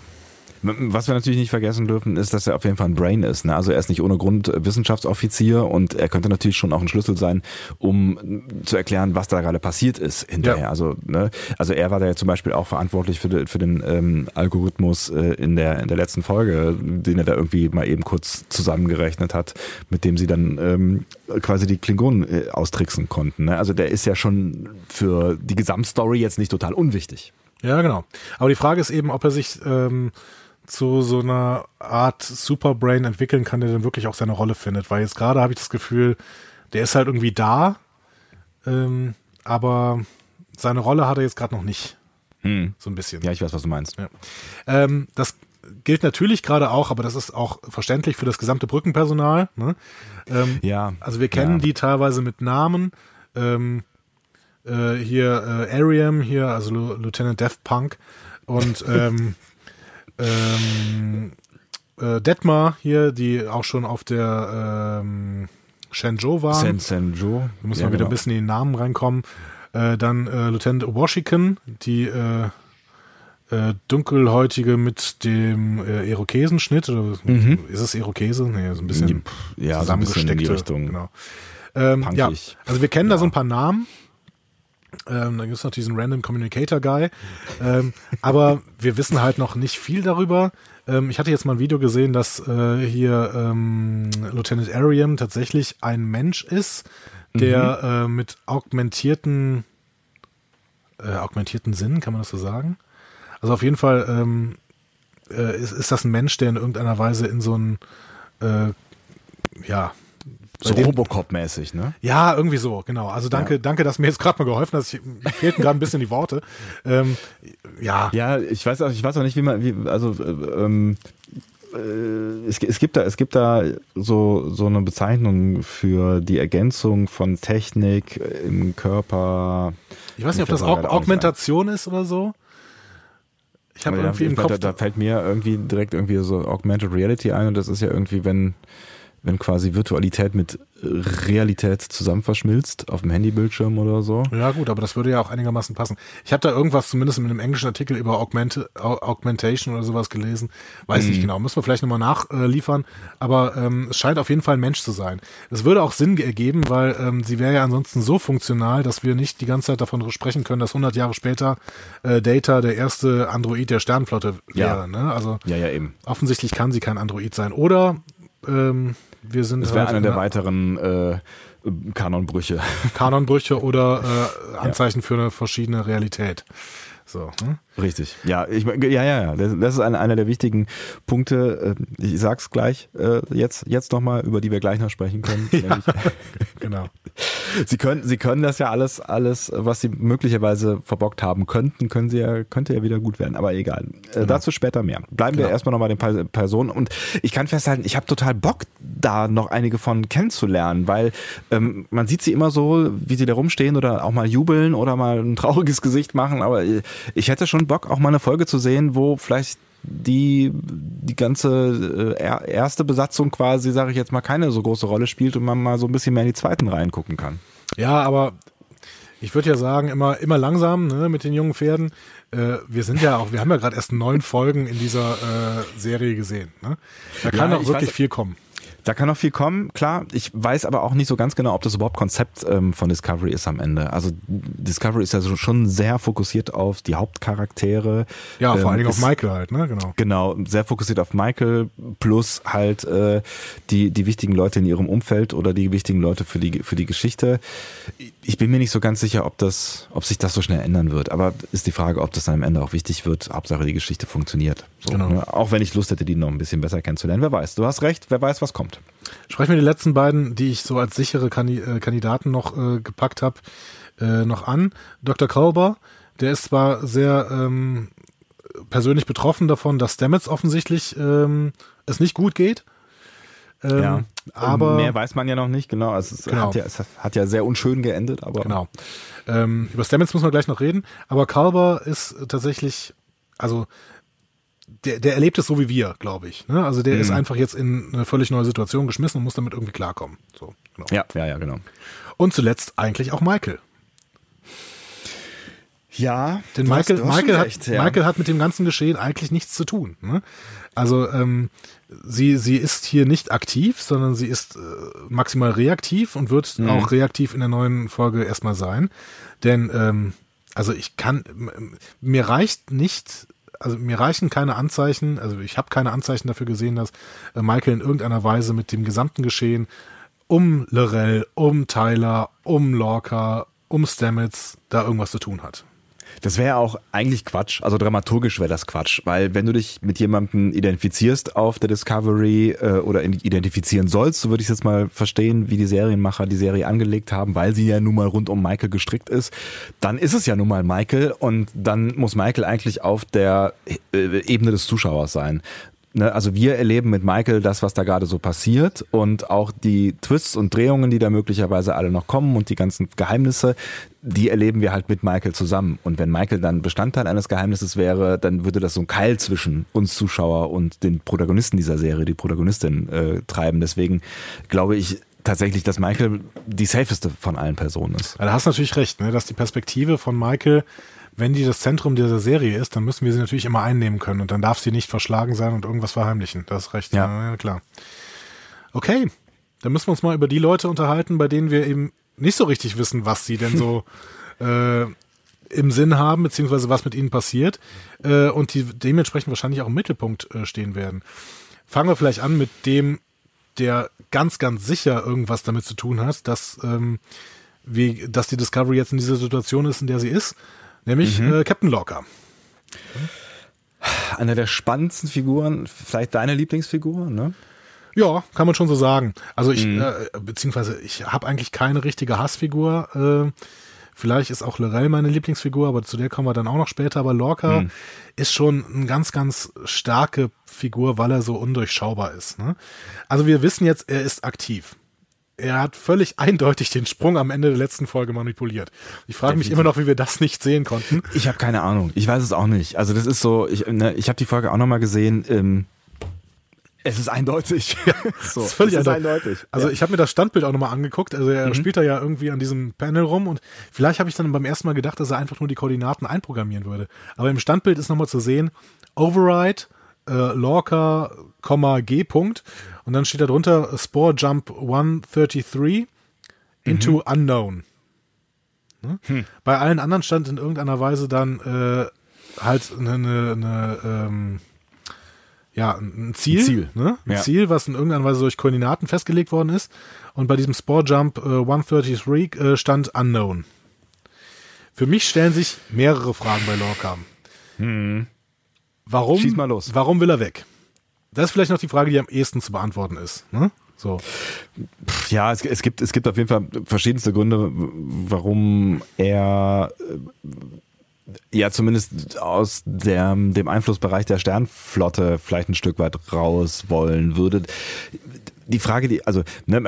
Was wir natürlich nicht vergessen dürfen, ist, dass er auf jeden Fall ein Brain ist. Ne? Also er ist nicht ohne Grund Wissenschaftsoffizier und er könnte natürlich schon auch ein Schlüssel sein, um zu erklären, was da gerade passiert ist hinterher. Ja. Also, ne? also er war da ja zum Beispiel auch verantwortlich für, für den ähm, Algorithmus äh, in, der, in der letzten Folge, den er da irgendwie mal eben kurz zusammengerechnet hat, mit dem sie dann ähm, quasi die Klingonen äh, austricksen konnten. Ne? Also der ist ja schon für die Gesamtstory jetzt nicht total unwichtig. Ja, genau. Aber die Frage ist eben, ob er sich ähm, zu so einer Art Superbrain entwickeln kann, der dann wirklich auch seine Rolle findet. Weil jetzt gerade habe ich das Gefühl, der ist halt irgendwie da, ähm, aber seine Rolle hat er jetzt gerade noch nicht. Hm. So ein bisschen. Ja, ich weiß, was du meinst. Ja. Ähm, das gilt natürlich gerade auch, aber das ist auch verständlich für das gesamte Brückenpersonal. Ne? Ähm, ja. Also wir kennen ja. die teilweise mit Namen. Ähm, äh, hier äh, Ariam, hier, also Lieutenant Death Punk und ähm, ähm, äh, Detmar hier, die auch schon auf der ähm, Shenzhou waren. Sen Shenzhou. Da muss ja, man wieder genau. ein bisschen in den Namen reinkommen. Äh, dann äh, Lieutenant Washington, die äh, äh, dunkelhäutige mit dem äh, Irokesenschnitt. Oder mhm. Ist es Irokese? Nee, so ein bisschen ja, zusammengesteckte. So Richtung. Genau. Ähm, ja, also wir kennen ja. da so ein paar Namen. Ähm, dann gibt es noch diesen Random Communicator Guy. Ähm, aber wir wissen halt noch nicht viel darüber. Ähm, ich hatte jetzt mal ein Video gesehen, dass äh, hier ähm, Lieutenant Ariam tatsächlich ein Mensch ist, der mhm. äh, mit augmentierten, äh, augmentierten Sinn, kann man das so sagen? Also auf jeden Fall ähm, äh, ist, ist das ein Mensch, der in irgendeiner Weise in so ein äh, ja, so Robocop-mäßig, ne? Ja, irgendwie so, genau. Also danke, ja. danke, dass mir jetzt gerade mal geholfen hast. Ich, mir fehlten gerade ein bisschen die Worte. Ähm, ja. Ja, ich weiß auch, ich weiß auch nicht, wie man, wie, also ähm, äh, es, es, gibt da, es gibt da so, so eine Bezeichnung für die Ergänzung von Technik im Körper. Ich weiß nicht, ob das Aug Augmentation ist oder so. Ich habe irgendwie im Kopf. Da, da fällt mir irgendwie direkt irgendwie so Augmented Reality ein und das ist ja irgendwie, wenn wenn quasi Virtualität mit Realität zusammen verschmilzt auf dem Handybildschirm oder so. Ja gut, aber das würde ja auch einigermaßen passen. Ich habe da irgendwas zumindest in einem englischen Artikel über Augment, Augmentation oder sowas gelesen. Weiß mhm. nicht genau, müssen wir vielleicht nochmal nachliefern. aber ähm, es scheint auf jeden Fall ein Mensch zu sein. Es würde auch Sinn ergeben, weil ähm, sie wäre ja ansonsten so funktional, dass wir nicht die ganze Zeit davon sprechen können, dass 100 Jahre später äh, Data der erste Android der Sternenflotte wäre. Ja. Ne? Also ja, ja, eben. offensichtlich kann sie kein Android sein. Oder ähm, wir sind. Das wäre halt einer der weiteren äh, Kanonbrüche. Kanonbrüche oder äh, Anzeichen ja. für eine verschiedene Realität. So. Hm? Richtig. Ja, ich, ja, ja, ja. Das ist einer, einer der wichtigen Punkte. Äh, ich sag's gleich äh, jetzt, jetzt nochmal, über die wir gleich noch sprechen können. ja, genau. Sie können, Sie können das ja alles, alles, was Sie möglicherweise verbockt haben könnten, können Sie ja, könnte ja wieder gut werden. Aber egal. Äh, genau. Dazu später mehr. Bleiben genau. wir erstmal nochmal den Personen. Und ich kann festhalten, ich habe total Bock, da noch einige von kennenzulernen, weil ähm, man sieht sie immer so, wie sie da rumstehen oder auch mal jubeln oder mal ein trauriges Gesicht machen. Aber ich hätte schon Bock, auch mal eine Folge zu sehen, wo vielleicht die die ganze äh, erste Besatzung quasi, sage ich jetzt mal, keine so große Rolle spielt und man mal so ein bisschen mehr in die zweiten Reihen gucken kann. Ja, aber Ich würde ja sagen, immer, immer langsam ne, mit den jungen Pferden. Äh, wir sind ja auch, wir haben ja gerade erst neun Folgen in dieser äh, Serie gesehen. Ne? Da kann Ja, auch ich wirklich weiß- viel kommen. Da kann noch viel kommen, klar. Ich weiß aber auch nicht so ganz genau, ob das überhaupt Konzept ähm, von Discovery ist am Ende. Also Discovery ist ja so schon sehr fokussiert auf die Hauptcharaktere. Ja, vor Ähm, allen Dingen auf Michael halt, ne? Genau. Genau, sehr fokussiert auf Michael plus halt äh, die, die wichtigen Leute in ihrem Umfeld oder die wichtigen Leute für die, für die Geschichte. Ich bin mir nicht so ganz sicher, ob, das, ob sich das so schnell ändern wird. Aber ist die Frage, ob das dann am Ende auch wichtig wird. Hauptsache die Geschichte funktioniert. So, Genau. ne? Auch wenn ich Lust hätte, die noch ein bisschen besser kennenzulernen. Wer weiß, du hast recht, wer weiß, was kommt. Sprechen wir die letzten beiden, die ich so als sichere äh, Kandidaten noch äh, gepackt habe, äh, noch an. Dr. Kalber, der ist zwar sehr ähm, persönlich betroffen davon, dass Stamets offensichtlich ähm, es nicht gut geht. Ähm, aber mehr weiß man ja noch nicht, genau. Also es, Genau. Hat, ja, es hat ja sehr unschön geendet, aber Genau. Ähm, über Stamets müssen wir gleich noch reden. Aber Kalber ist tatsächlich, also der, der erlebt es so wie wir, glaube ich. Ne? Also der Mhm. ist einfach jetzt in eine völlig neue Situation geschmissen und muss damit irgendwie klarkommen. So, genau. ja, ja, ja, genau. Und zuletzt eigentlich auch Michael. Ja, Denn hast- Michael, hast Michael, recht, hat, ja. Michael hat mit dem ganzen Geschehen eigentlich nichts zu tun. Ne? Also ähm, sie, sie ist hier nicht aktiv, sondern sie ist äh, maximal reaktiv und wird Mhm. auch reaktiv in der neuen Folge erstmal sein. Denn ähm, also ich kann, mir reicht nicht, also mir reichen keine Anzeichen, also ich habe keine Anzeichen dafür gesehen, dass äh, Michael in irgendeiner Weise mit dem gesamten Geschehen um Lorel, um Tyler, um Lorca, um Stamets da irgendwas zu tun hat. Das wäre auch eigentlich Quatsch. Also dramaturgisch wäre das Quatsch, weil wenn du dich mit jemandem identifizierst auf der Discovery äh, oder identifizieren sollst, so würde ich jetzt mal verstehen, wie die Serienmacher die Serie angelegt haben, weil sie ja nun mal rund um Michael gestrickt ist, dann ist es ja nun mal Michael und dann muss Michael eigentlich auf der äh, Ebene des Zuschauers sein. Ne, also wir erleben mit Michael das, was da gerade so passiert und auch die Twists und Drehungen, die da möglicherweise alle noch kommen und die ganzen Geheimnisse, die erleben wir halt mit Michael zusammen. Und wenn Michael dann Bestandteil eines Geheimnisses wäre, dann würde das so ein Keil zwischen uns Zuschauer und den Protagonisten dieser Serie, die Protagonistin, äh, treiben. Deswegen glaube ich tatsächlich, dass Michael die safeste von allen Personen ist. Ja, da hast du natürlich recht, ne, dass die Perspektive von Michael, wenn die das Zentrum dieser Serie ist, dann müssen wir sie natürlich immer einnehmen können und dann darf sie nicht verschlagen sein und irgendwas verheimlichen. Das ist recht. Ja. ja klar. Okay, dann müssen wir uns mal über die Leute unterhalten, bei denen wir eben nicht so richtig wissen, was sie denn so äh, im Sinn haben, beziehungsweise was mit ihnen passiert äh, und die dementsprechend wahrscheinlich auch im Mittelpunkt äh, stehen werden. Fangen wir vielleicht an mit dem, der ganz, ganz sicher irgendwas damit zu tun hat, dass, ähm, wie, dass die Discovery jetzt in dieser Situation ist, in der sie ist, nämlich äh, Captain Locker. Einer der spannendsten Figuren, vielleicht deine Lieblingsfigur, ne? Ja, kann man schon so sagen. Also ich, äh, beziehungsweise ich habe eigentlich keine richtige Hassfigur. Äh, vielleicht ist auch Lorel meine Lieblingsfigur, aber zu der kommen wir dann auch noch später. Aber Lorca ist schon eine ganz, ganz starke Figur, weil er so undurchschaubar ist. Ne? Also wir wissen jetzt, er ist aktiv. Er hat völlig eindeutig den Sprung am Ende der letzten Folge manipuliert. Ich frage mich immer noch, wie wir das nicht sehen konnten. Ich habe keine Ahnung. Ich weiß es auch nicht. Also das ist so, ich, ne, ich habe die Folge auch nochmal gesehen. Ähm, es ist eindeutig. so, Das ist völlig es ist eindeutig. eindeutig. Also ja. ich habe mir das Standbild auch nochmal angeguckt. Also Mhm. er spielt da ja irgendwie an diesem Panel rum und vielleicht habe ich dann beim ersten Mal gedacht, dass er einfach nur die Koordinaten einprogrammieren würde. Aber im Standbild ist nochmal zu sehen, Override, äh, Lorca, G. Punkt. Und dann steht da drunter Spore Jump 133 into Mhm. Unknown. Ne? Hm. Bei allen anderen stand in irgendeiner Weise dann äh, halt eine, eine, eine ähm, ja, ein Ziel, Ein Ziel. Ne? ein Ja. Ziel, was in irgendeiner Weise durch Koordinaten festgelegt worden ist. Und bei diesem Spore Jump äh, 133 äh, stand Unknown. Für mich stellen sich mehrere Fragen bei Lorca. Warum, Hm. Schieß mal los. warum will er weg? Das ist vielleicht noch die Frage, die am ehesten zu beantworten ist. Ne? So. Ja, es, es, gibt, es gibt auf jeden Fall verschiedenste Gründe, warum er äh, ja zumindest aus der, dem Einflussbereich der Sternflotte vielleicht ein Stück weit raus wollen würde. Die Frage, die, also, ne,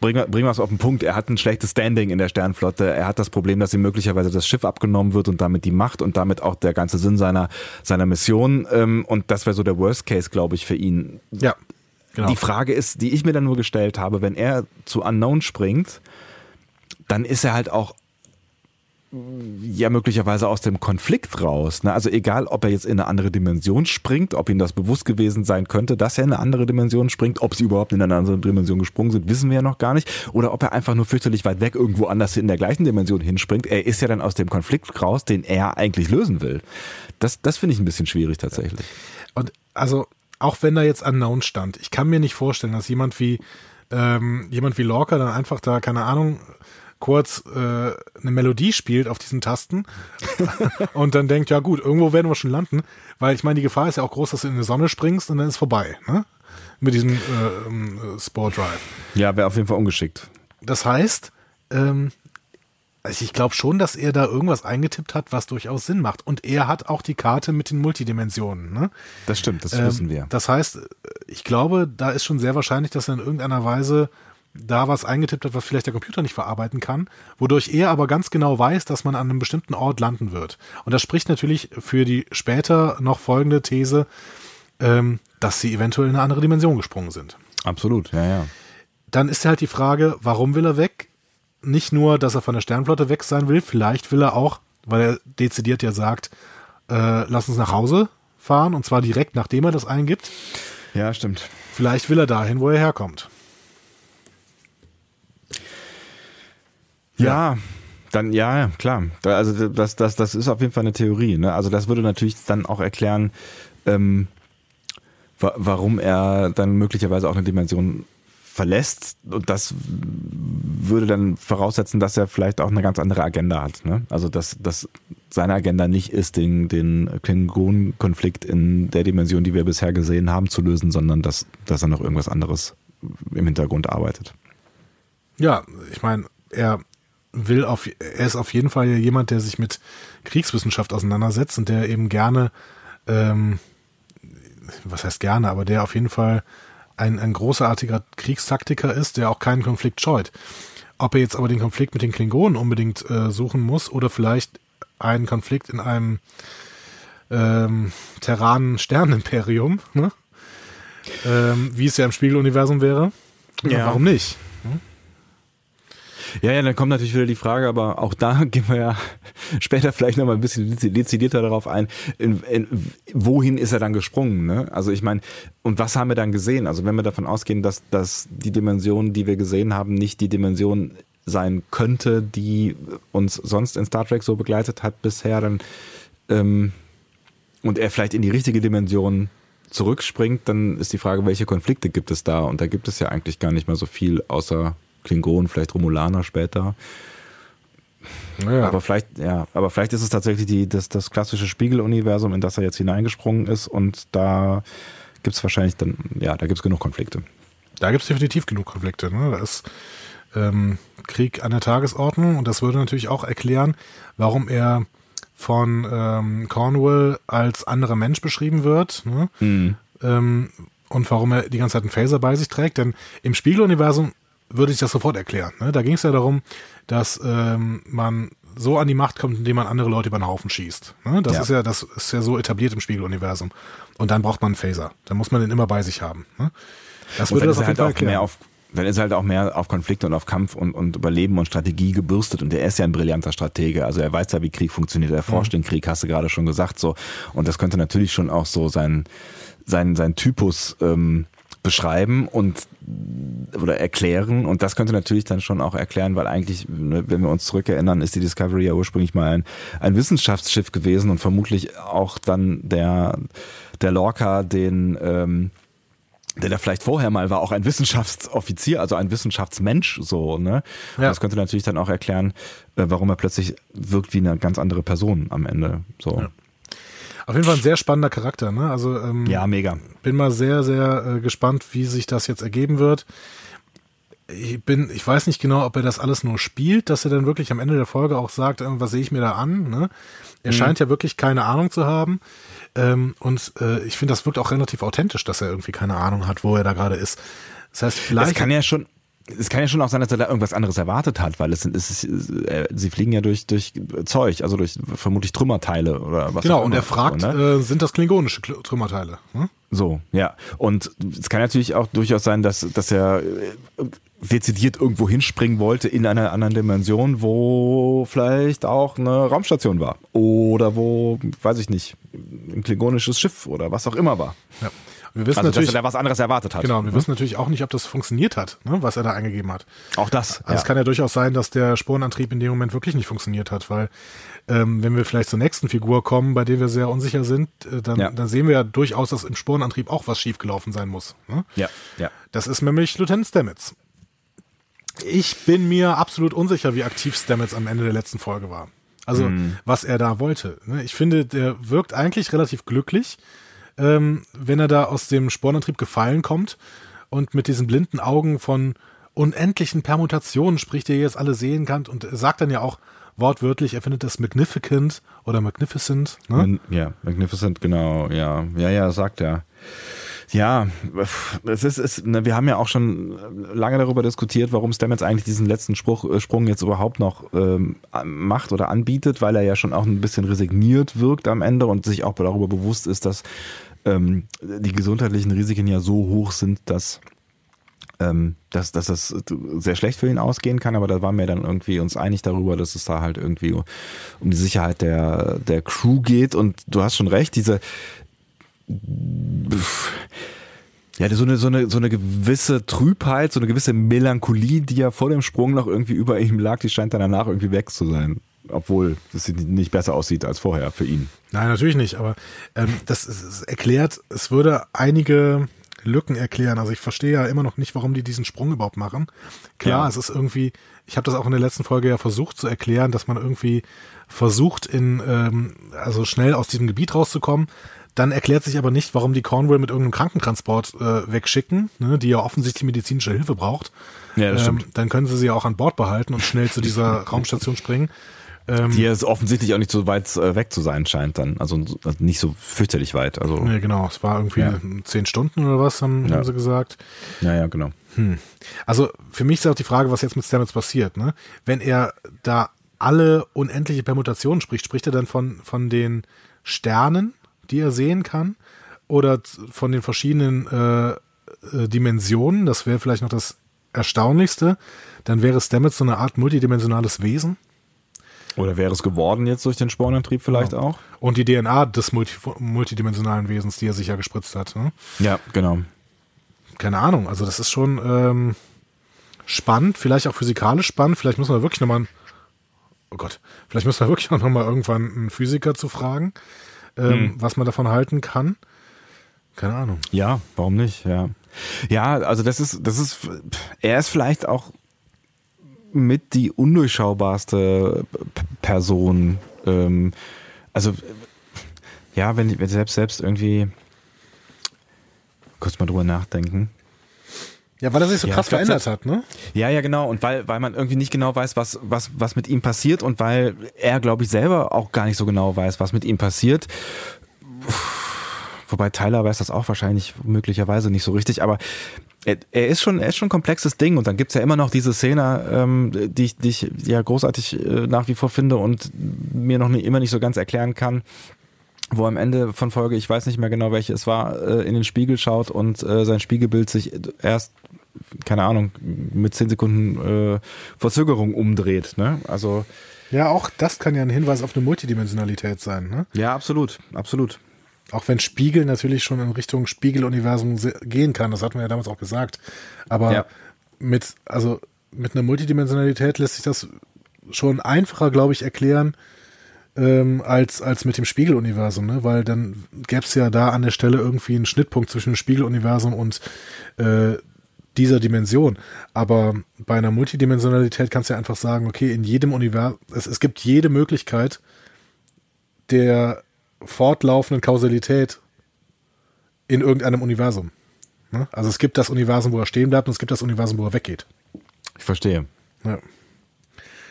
bringen wir bringen wir es auf den Punkt. Er hat ein schlechtes Standing in der Sternflotte. Er hat das Problem, dass ihm möglicherweise das Schiff abgenommen wird und damit die Macht und damit auch der ganze Sinn seiner, seiner Mission. Ähm, und das wäre so der Worst Case, glaube ich, für ihn. Ja. Genau. Die Frage ist, die ich mir dann nur gestellt habe, wenn er zu Unknown springt, dann ist er halt auch ja möglicherweise aus dem Konflikt raus. Ne? Also egal, ob er jetzt in eine andere Dimension springt, ob ihm das bewusst gewesen sein könnte, dass er in eine andere Dimension springt, ob sie überhaupt in eine andere Dimension gesprungen sind, wissen wir ja noch gar nicht. Oder ob er einfach nur fürchterlich weit weg irgendwo anders in der gleichen Dimension hinspringt. Er ist ja dann aus dem Konflikt raus, den er eigentlich lösen will. Das, das finde ich ein bisschen schwierig tatsächlich. Und also, auch wenn da jetzt Unknown stand, ich kann mir nicht vorstellen, dass jemand wie ähm, jemand wie Lorca dann einfach da, keine Ahnung, kurz äh, eine Melodie spielt auf diesen Tasten und dann denkt, ja gut, irgendwo werden wir schon landen, weil ich meine, die Gefahr ist ja auch groß, dass du in die Sonne springst und dann ist vorbei, ne? Mit diesem äh, ähm, Sport Drive. Ja, wäre auf jeden Fall ungeschickt. Das heißt, ähm, also ich glaube schon, dass er da irgendwas eingetippt hat, was durchaus Sinn macht. Und er hat auch die Karte mit den Multidimensionen. Ne? Das stimmt, das ähm, wissen wir. Das heißt, ich glaube, da ist schon sehr wahrscheinlich, dass er in irgendeiner Weise da was eingetippt hat, was vielleicht der Computer nicht verarbeiten kann, wodurch er aber ganz genau weiß, dass man an einem bestimmten Ort landen wird. Und das spricht natürlich für die später noch folgende These, ähm, dass sie eventuell in eine andere Dimension gesprungen sind. Absolut, ja, ja. Dann ist halt die Frage, warum will er weg? Nicht nur, dass er von der Sternflotte weg sein will, vielleicht will er auch, weil er dezidiert ja sagt, äh, lass uns nach Hause fahren und zwar direkt nachdem er das eingibt. Ja, stimmt. Vielleicht will er dahin, wo er herkommt. Ja, dann ja, klar. Also das, das, das ist auf jeden Fall eine Theorie. Ne? Also das würde natürlich dann auch erklären, ähm, wa warum er dann möglicherweise auch eine Dimension verlässt. Und das würde dann voraussetzen, dass er vielleicht auch eine ganz andere Agenda hat. Ne? Also dass, dass seine Agenda nicht ist, den, den Klingon-Konflikt in der Dimension, die wir bisher gesehen haben, zu lösen, sondern dass, dass er noch irgendwas anderes im Hintergrund arbeitet. Ja, ich meine, er will auf, er ist auf jeden Fall jemand, der sich mit Kriegswissenschaft auseinandersetzt und der eben gerne, ähm, was heißt gerne, aber der auf jeden Fall ein, ein großartiger Kriegstaktiker ist, der auch keinen Konflikt scheut. Ob er jetzt aber den Konflikt mit den Klingonen unbedingt äh, suchen muss oder vielleicht einen Konflikt in einem ähm, terranen Sternenimperium, ne? ähm, wie es ja im Spiegeluniversum wäre. Ja. Warum nicht? Ja, ja, dann kommt natürlich wieder die Frage, aber auch da gehen wir ja später vielleicht nochmal ein bisschen dezidierter darauf ein, in, in, wohin ist er dann gesprungen? Ne? Also ich meine, und was haben wir dann gesehen? Also wenn wir davon ausgehen, dass, dass die Dimension, die wir gesehen haben, nicht die Dimension sein könnte, die uns sonst in Star Trek so begleitet hat bisher, dann ähm, und er vielleicht in die richtige Dimension zurückspringt, dann ist die Frage, welche Konflikte gibt es da? Und da gibt es ja eigentlich gar nicht mehr so viel, außer Klingonen, vielleicht Romulaner später. Ja. Aber vielleicht, ja, aber vielleicht ist es tatsächlich die, das, das klassische Spiegeluniversum, in das er jetzt hineingesprungen ist und da gibt es wahrscheinlich dann, ja, da gibt es genug Konflikte. Da gibt es definitiv genug Konflikte. Ne? Da ist ähm, Krieg an der Tagesordnung und das würde natürlich auch erklären, warum er von ähm, Cornwall als anderer Mensch beschrieben wird. Ne? Mhm. Ähm, und warum er die ganze Zeit einen Phaser bei sich trägt. Denn im Spiegeluniversum würde ich das sofort erklären. Ne? Da ging es ja darum, dass ähm, man so an die Macht kommt, indem man andere Leute über den Haufen schießt. Ne? Das ja. ist ja, das ist ja so etabliert im Spiegeluniversum. Und dann braucht man einen Phaser. Dann muss man den immer bei sich haben. Ne? Das würde das auf jeden halt Fall erklären. Mehr auf dann ist er halt auch mehr auf Konflikte und auf Kampf und, und Überleben und Strategie gebürstet und er ist ja ein brillanter Stratege. Also er weiß ja, wie Krieg funktioniert, er forscht mhm. den Krieg, hast du gerade schon gesagt so. Und das könnte natürlich schon auch so sein, sein, sein Typus ähm, beschreiben und oder erklären und das könnte natürlich dann schon auch erklären, weil eigentlich, ne, wenn wir uns zurückerinnern, ist die Discovery ja ursprünglich mal ein, ein Wissenschaftsschiff gewesen und vermutlich auch dann der der Lorca den ähm, der da vielleicht vorher mal war, auch ein Wissenschaftsoffizier, also ein Wissenschaftsmensch, so, ne? Ja. Das könnte natürlich dann auch erklären, äh, warum er plötzlich wirkt wie eine ganz andere Person am Ende, so. Ja. Auf jeden Fall ein sehr spannender Charakter, ne? Also ähm, ja, mega. Bin mal sehr, sehr äh, gespannt, wie sich das jetzt ergeben wird. Ich bin, ich weiß nicht genau, ob er das alles nur spielt, dass er dann wirklich am Ende der Folge auch sagt, äh, was sehe ich mir da an. Ne? Er mhm. scheint ja wirklich keine Ahnung zu haben. Ähm, und äh, ich finde, das wirkt auch relativ authentisch, dass er irgendwie keine Ahnung hat, wo er da gerade ist. Das heißt, vielleicht. Das kann ja schon, es kann ja schon auch sein, dass er da irgendwas anderes erwartet hat, weil es sind, es ist, äh, sie fliegen ja durch, durch Zeug, also durch vermutlich Trümmerteile oder was Genau, und er fragt, so, ne? äh, sind das klingonische Trümmerteile? Hm? So, ja. Und es kann natürlich auch durchaus sein, dass, dass er äh, dezidiert irgendwo hinspringen wollte in einer anderen Dimension, wo vielleicht auch eine Raumstation war. Oder wo, weiß ich nicht, ein klingonisches Schiff oder was auch immer war. Ja. Wir wissen Also, dass natürlich, er da was anderes erwartet hat. genau, wir wissen natürlich auch nicht, ob das funktioniert hat, ne, was er da eingegeben hat. Auch das. Also es kann ja durchaus sein, dass der Sporenantrieb in dem Moment wirklich nicht funktioniert hat, weil ähm, wenn wir vielleicht zur nächsten Figur kommen, bei der wir sehr unsicher sind, äh, dann, Ja. dann sehen wir ja durchaus, dass im Sporenantrieb auch was schiefgelaufen sein muss. Ne? ja, ja. Das ist nämlich Lieutenant Stamets. Ich bin mir absolut unsicher, wie aktiv Stamets am Ende der letzten Folge war. Also, was er da wollte. ne? Ich finde, der wirkt eigentlich relativ glücklich, ähm, wenn er da aus dem Spornantrieb gefallen kommt und mit diesen blinden Augen von unendlichen Permutationen spricht, die ihr jetzt alle sehen kann. Und sagt dann ja auch wortwörtlich, er findet das magnificent oder magnificent. Ne? Ja, Magnificent, genau, ja. Ja, ja, sagt er. Ja, es ist, ist ne, wir haben ja auch schon lange darüber diskutiert, warum Stamets eigentlich diesen letzten Spruch, äh, Sprung jetzt überhaupt noch ähm, macht oder anbietet, weil er ja schon auch ein bisschen resigniert wirkt am Ende und sich auch darüber bewusst ist, dass ähm, die gesundheitlichen Risiken ja so hoch sind, dass ähm, dass, dass das sehr schlecht für ihn ausgehen kann, aber da waren wir dann irgendwie uns einig darüber, dass es da halt irgendwie um die Sicherheit der, der Crew geht. Und du hast schon recht, diese ja, so eine, so eine, so eine gewisse Trübheit, so eine gewisse Melancholie, die ja vor dem Sprung noch irgendwie über ihm lag, die scheint dann danach irgendwie weg zu sein. Obwohl es nicht besser aussieht als vorher für ihn. Nein, natürlich nicht, aber ähm, das ist, ist erklärt, es würde einige Lücken erklären. Also ich verstehe ja immer noch nicht, warum die diesen Sprung überhaupt machen. Klar, Ja. es ist irgendwie, ich habe das auch in der letzten Folge ja versucht zu erklären, dass man irgendwie versucht, in ähm, also schnell aus diesem Gebiet rauszukommen. Dann erklärt sich aber nicht, warum die Cornwall mit irgendeinem Krankentransport äh, wegschicken, ne, die ja offensichtlich medizinische Hilfe braucht. Ja, das ähm, stimmt. Dann können sie sie ja auch an Bord behalten und schnell zu dieser Raumstation springen. Ähm, Die jetzt offensichtlich auch nicht so weit äh, weg zu sein scheint dann. Also also nicht so fürchterlich weit. Also, Nee, genau. Es war irgendwie Ja. zehn Stunden oder was, haben, Ja. haben sie gesagt. ja, ja, genau. Also für mich ist auch die Frage, was jetzt mit Stamets passiert. Ne? Wenn er da alle unendliche Permutationen spricht, spricht er dann von, von den Sternen, die er sehen kann? Oder von den verschiedenen äh, äh, Dimensionen? Das wäre vielleicht noch das Erstaunlichste. Dann wäre Stamets so eine Art multidimensionales Wesen. Oder wäre es geworden jetzt durch den Spornantrieb vielleicht auch? Und die DNA des multi multidimensionalen Wesens, die er sich ja gespritzt hat. Ne? Ja, genau. keine Ahnung, also das ist schon ähm, spannend, vielleicht auch physikalisch spannend, vielleicht müssen wir wirklich nochmal, oh Gott, vielleicht müssen wir wirklich auch nochmal irgendwann einen Physiker zu fragen, ähm, was man davon halten kann. Keine Ahnung. Ja, warum nicht? Ja. Ja, also das ist, das ist, er ist vielleicht auch mit die undurchschaubarste P- Person. Ähm, also, ja, wenn, wenn selbst, selbst irgendwie, kurz mal drüber nachdenken. Ja, weil er sich so Ja, krass glaub, verändert hat, ne? Ja, ja, genau. Und weil, weil man irgendwie nicht genau weiß, was, was, was mit ihm passiert und weil er, glaube ich, selber auch gar nicht so genau weiß, was mit ihm passiert. Wobei Tyler weiß das auch wahrscheinlich möglicherweise nicht so richtig, aber er, er ist schon, er ist schon ein komplexes Ding und dann gibt's ja immer noch diese Szene, ähm, die, ich, die ich ja großartig äh, nach wie vor finde und mir noch nie, immer nicht so ganz erklären kann, wo am Ende von Folge, ich weiß nicht mehr genau welche es war, äh, in den Spiegel schaut und äh, sein Spiegelbild sich erst, keine Ahnung, mit zehn Sekunden äh, Verzögerung umdreht. Ne? Also Ja, auch das kann ja ein Hinweis auf eine Multidimensionalität sein, ne? ja, absolut, absolut. Auch wenn Spiegel natürlich schon in Richtung Spiegeluniversum gehen kann, das hatten wir ja damals auch gesagt. Aber Ja. mit, also mit einer Multidimensionalität lässt sich das schon einfacher, glaube ich, erklären, ähm, als, als mit dem Spiegeluniversum, ne? Weil dann gäbe es ja da an der Stelle irgendwie einen Schnittpunkt zwischen dem Spiegeluniversum und äh, dieser Dimension. Aber bei einer Multidimensionalität kannst du ja einfach sagen, okay, in jedem Universum, es, es gibt jede Möglichkeit der fortlaufenden Kausalität in irgendeinem Universum. Ne? Also es gibt das Universum, wo er stehen bleibt und es gibt das Universum, wo er weggeht. Ich verstehe. Ja.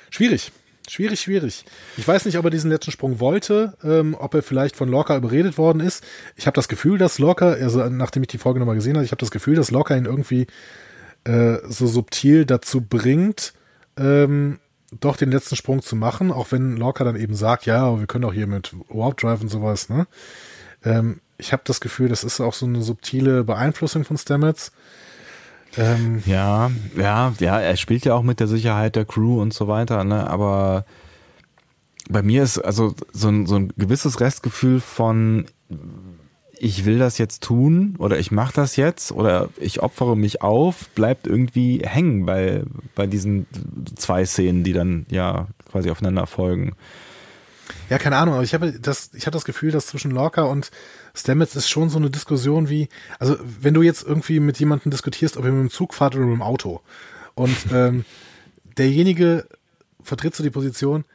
Schwierig. Schwierig, schwierig. Ich weiß nicht, ob er diesen letzten Sprung wollte, ähm, ob er vielleicht von Lorca überredet worden ist. Ich habe das Gefühl, dass Lorca, also nachdem ich die Folge nochmal gesehen habe, ich habe das Gefühl, dass Lorca ihn irgendwie äh, so subtil dazu bringt, ähm, doch den letzten Sprung zu machen, auch wenn Lorca dann eben sagt, ja, wir können auch hier mit Warp Drive und sowas, ne? Ähm, ich habe das Gefühl, das ist auch so eine subtile Beeinflussung von Stamets. Ähm, ja, ja, ja, er spielt ja auch mit der Sicherheit der Crew und so weiter, ne? aber bei mir ist also so ein, so ein gewisses Restgefühl von ich will das jetzt tun oder ich mache das jetzt oder ich opfere mich auf, bleibt irgendwie hängen bei, bei diesen zwei Szenen, die dann ja quasi aufeinander folgen. Ja, keine Ahnung, aber ich habe das, ich habe das Gefühl, dass zwischen Lorca und Stamets ist schon so eine Diskussion wie, also wenn du jetzt irgendwie mit jemandem diskutierst, ob ihr mit dem Zug fahrt oder mit dem Auto und ähm, derjenige vertritt so die Position,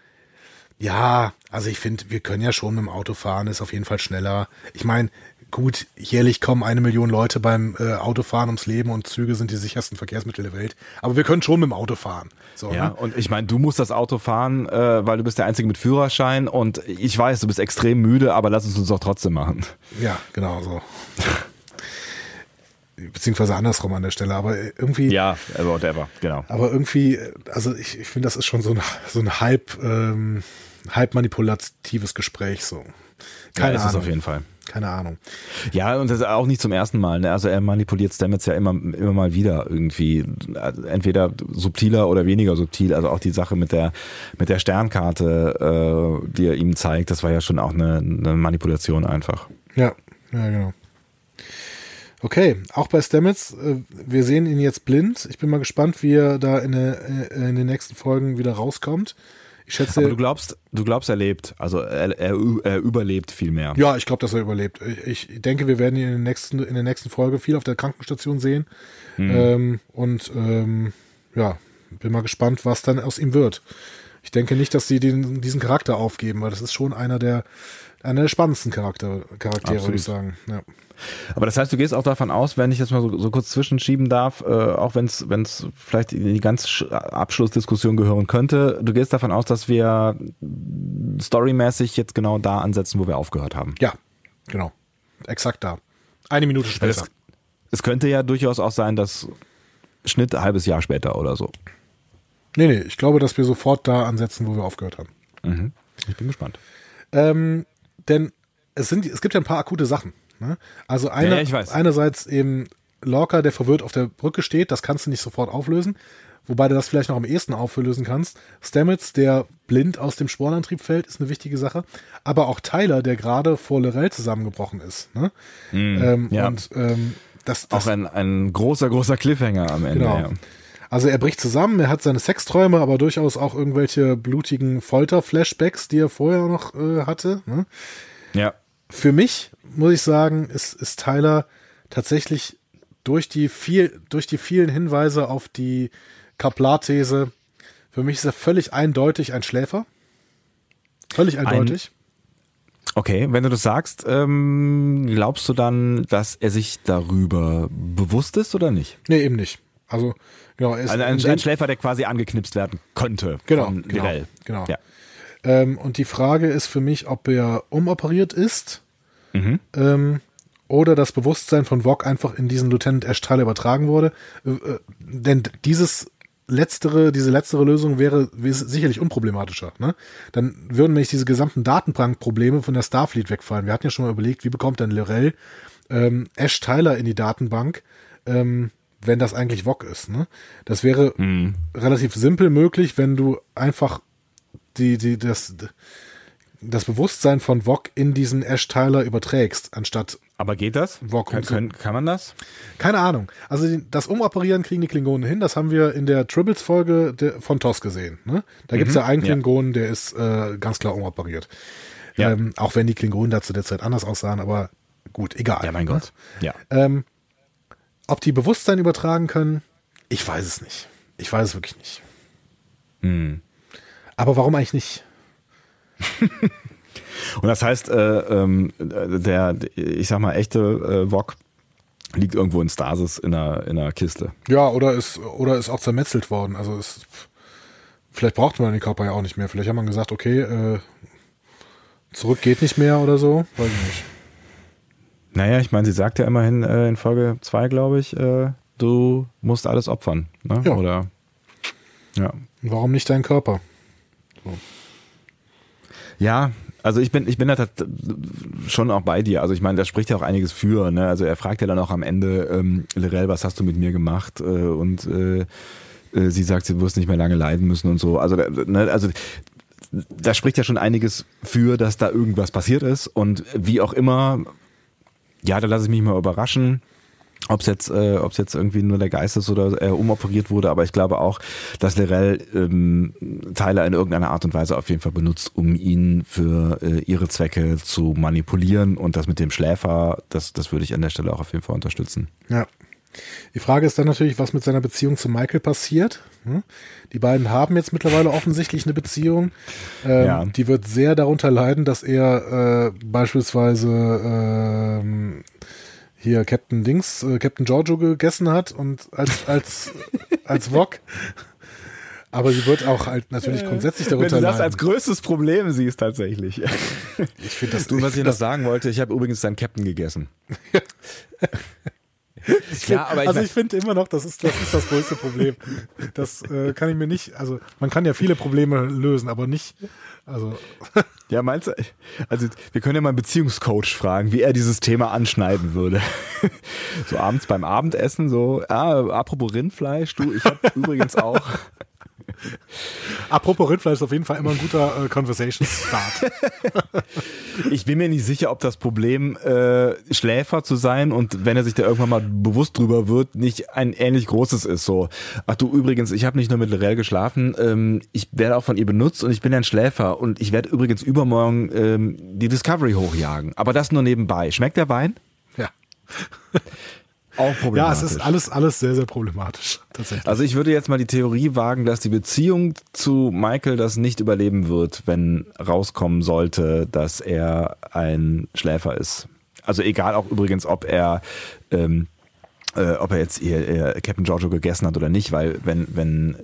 ja, also ich finde, wir können ja schon mit dem Auto fahren, ist auf jeden Fall schneller. Ich meine, gut, jährlich kommen eine Million Leute beim äh, Autofahren ums Leben und Züge sind die sichersten Verkehrsmittel der Welt. Aber wir können schon mit dem Auto fahren. So, ja, ne? und ich meine, du musst das Auto fahren, äh, weil du bist der Einzige mit Führerschein und ich weiß, du bist extrem müde, aber lass es uns doch trotzdem machen. Ja, genau so. Beziehungsweise andersrum an der Stelle, aber irgendwie. Ja, whatever, genau. Aber irgendwie, also ich, ich finde, das ist schon so ein, so ein halb, ähm, halb manipulatives Gespräch so. Keine ja, ist Ahnung. Es auf jeden Fall. Keine Ahnung. Ja, und das ist auch nicht zum ersten Mal. Ne? Also er manipuliert Stamets ja immer, immer mal wieder irgendwie. Entweder subtiler oder weniger subtil. Also auch die Sache mit der, mit der Sternkarte, äh, die er ihm zeigt, das war ja schon auch eine, eine Manipulation einfach. Ja, ja, genau. Okay, auch bei Stamets, äh, wir sehen ihn jetzt blind. Ich bin mal gespannt, wie er da in, der, äh, in den nächsten Folgen wieder rauskommt. Ich schätze. Aber du glaubst, du glaubst, er lebt. Also er, er, er überlebt viel mehr. Ja, ich glaube, dass er überlebt. Ich, ich, denke, wir werden ihn in, den nächsten, in der nächsten Folge viel auf der Krankenstation sehen. Mhm. Ähm, und ähm, ja, bin mal gespannt, was dann aus ihm wird. Ich denke nicht, dass sie den, diesen Charakter aufgeben, weil das ist schon einer der, einer der spannendsten Charakter, Charaktere, würde ich sagen. Ja. Aber das heißt, du gehst auch davon aus, wenn ich das mal so, so kurz zwischenschieben darf, äh, auch wenn es vielleicht in die ganze Abschlussdiskussion gehören könnte, du gehst davon aus, dass wir storymäßig jetzt genau da ansetzen, wo wir aufgehört haben. Ja, genau. Exakt da. Eine Minute später. Es, es könnte ja durchaus auch sein, dass Schnitt ein halbes Jahr später oder so. Nee, nee, ich glaube, dass wir sofort da ansetzen, wo wir aufgehört haben. Mhm. Ich bin gespannt. Ähm, denn es, sind, es gibt ja ein paar akute Sachen. Ne? Also eine, ja, einerseits eben Lorca, der verwirrt auf der Brücke steht, das kannst du nicht sofort auflösen. Wobei du das vielleicht noch am ehesten auflösen kannst. Stamets, der blind aus dem Spornantrieb fällt, ist eine wichtige Sache. Aber auch Tyler, der gerade vor Lorel zusammengebrochen ist. Ne? Mm, ähm, ja. Und ähm, das, das, auch ein, ein großer, großer Cliffhanger am Ende. Genau. Ja. Also er bricht zusammen, er hat seine Sexträume, aber durchaus auch irgendwelche blutigen Folter-Flashbacks, die er vorher noch äh, hatte. Ne? Ja. Für mich muss ich sagen, ist, ist Tyler tatsächlich durch die viel, durch die vielen Hinweise auf die Kaplar-These, für mich ist er völlig eindeutig ein Schläfer. Völlig eindeutig. Ein, okay, wenn du das sagst, ähm, glaubst du dann, dass er sich darüber bewusst ist oder nicht? Nee, eben nicht. Also, genau. Also ein, ein Schläfer, der quasi angeknipst werden könnte. Genau. Genau, genau. Ja. Ähm, und die Frage ist für mich, ob er umoperiert ist mhm. ähm, oder das Bewusstsein von Vog einfach in diesen Lieutenant Ash Tyler übertragen wurde. Äh, äh, denn dieses letztere, diese letztere Lösung wäre sicherlich unproblematischer. Ne? Dann würden nämlich diese gesamten Datenbankprobleme von der Starfleet wegfallen. Wir hatten ja schon mal überlegt, wie bekommt denn Lorel ähm, Ash Tyler in die Datenbank, ähm, wenn das eigentlich Vog ist. Ne? Das wäre mhm. relativ simpel möglich, wenn du einfach die, die, das, das Bewusstsein von Vog in diesen Ash Tyler überträgst, anstatt. Aber geht das? Vog kann, kann, kann man das? Keine Ahnung. Also das Umoperieren kriegen die Klingonen hin. Das haben wir in der Tribbles-Folge von TOS gesehen. Ne? Da mhm, gibt es ja einen Klingonen, ja. der ist äh, ganz klar umoperiert. Ja. Ähm, auch wenn die Klingonen da zu der Zeit anders aussahen, aber gut, egal. Ja, mein ne? Gott. Ja. Ähm, ob die Bewusstsein übertragen können, ich weiß es nicht. Ich weiß es wirklich nicht. Mhm. Aber warum eigentlich nicht? Und das heißt, äh, ähm, der, ich sag mal, echte äh, Wok liegt irgendwo in Stasis in einer, in einer Kiste. Ja, oder ist, oder ist auch zermetzelt worden. Also ist, vielleicht braucht man den Körper ja auch nicht mehr. Vielleicht hat man gesagt, okay, äh, zurück geht nicht mehr oder so. Weiß ich nicht. Naja, ich meine, sie sagt ja immerhin äh, in Folge 2, glaube ich, äh, du musst alles opfern. Ne? Ja. Oder ja. Warum nicht dein Körper? So. Ja, Also ich bin, ich bin da schon auch bei dir. Also ich meine, da spricht ja auch einiges für. Ne? Also er fragt ja dann auch am Ende, ähm, Lirel, was hast du mit mir gemacht? Äh, und äh, äh, sie sagt, sie wirst nicht mehr lange leiden müssen und so. Also, ne, also da spricht ja schon einiges für, dass da irgendwas passiert ist. Und wie auch immer, ja, da lasse ich mich mal überraschen ob es jetzt, äh, jetzt irgendwie nur der Geist ist oder er umoperiert wurde, aber ich glaube auch, dass Lorel ähm, Tyler in irgendeiner Art und Weise auf jeden Fall benutzt, um ihn für äh, ihre Zwecke zu manipulieren und das mit dem Schläfer, das, das würde ich an der Stelle auch auf jeden Fall unterstützen. Ja. Die Frage ist dann natürlich, was mit seiner Beziehung zu Michael passiert. Hm? Die beiden haben jetzt mittlerweile offensichtlich eine Beziehung. Ähm, ja. Die wird sehr darunter leiden, dass er äh, beispielsweise ähm, hier Captain Dings, äh, Captain Giorgio gegessen hat und als, als, als Wok. Aber sie wird auch halt natürlich grundsätzlich darunter Wenn du das leiden. als größtes Problem siehst, tatsächlich. Ich finde das. Du, was ich noch sagen wollte, ich habe übrigens deinen Captain gegessen. Ja, aber ich also ich finde immer noch, das ist, das ist das größte Problem. Das äh, kann ich mir nicht, also man kann ja viele Probleme lösen, aber nicht, also. Ja, meinst du, also wir können ja mal einen Beziehungscoach fragen, wie er dieses Thema anschneiden würde. So abends beim Abendessen, so, ah, apropos Rindfleisch, du, ich habe übrigens auch Apropos Rindfleisch ist auf jeden Fall immer ein guter äh, Conversation Start. ich bin mir nicht sicher, ob das Problem äh, Schläfer zu sein und wenn er sich da irgendwann mal bewusst drüber wird, nicht ein ähnlich großes ist. So, ach du übrigens, ich habe nicht nur mit Lorel geschlafen, ähm, ich werde auch von ihr benutzt und ich bin ein Schläfer und ich werde übrigens übermorgen ähm, die Discovery hochjagen. Aber das nur nebenbei. Schmeckt der Wein? Ja. Auch problematisch. Ja, es ist alles, alles sehr, sehr problematisch, tatsächlich. Also ich würde jetzt mal die Theorie wagen, dass die Beziehung zu Michael das nicht überleben wird, wenn rauskommen sollte, dass er ein Schläfer ist. Also egal auch übrigens, ob er ähm, äh, ob er jetzt ihr, ihr Captain Giorgio gegessen hat oder nicht, weil wenn, wenn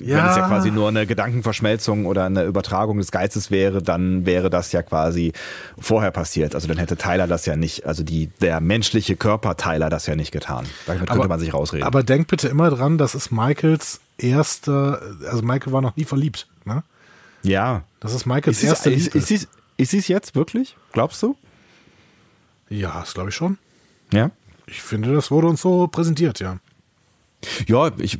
ja. Wenn es ja quasi nur eine Gedankenverschmelzung oder eine Übertragung des Geistes wäre, dann wäre das ja quasi vorher passiert. Also dann hätte Tyler das ja nicht, also die, der menschliche Körper Tyler das ja nicht getan. Damit könnte aber, man sich rausreden. Aber denkt bitte immer dran, das ist Michaels erster, also Michael war noch nie verliebt, ne? Ja. Das ist Michaels erste Liebe. Ist, ist, ist sie es jetzt wirklich? Glaubst du? Ja, das glaube ich schon. Ja? Ich finde, das wurde uns so präsentiert, ja. Ja, ich,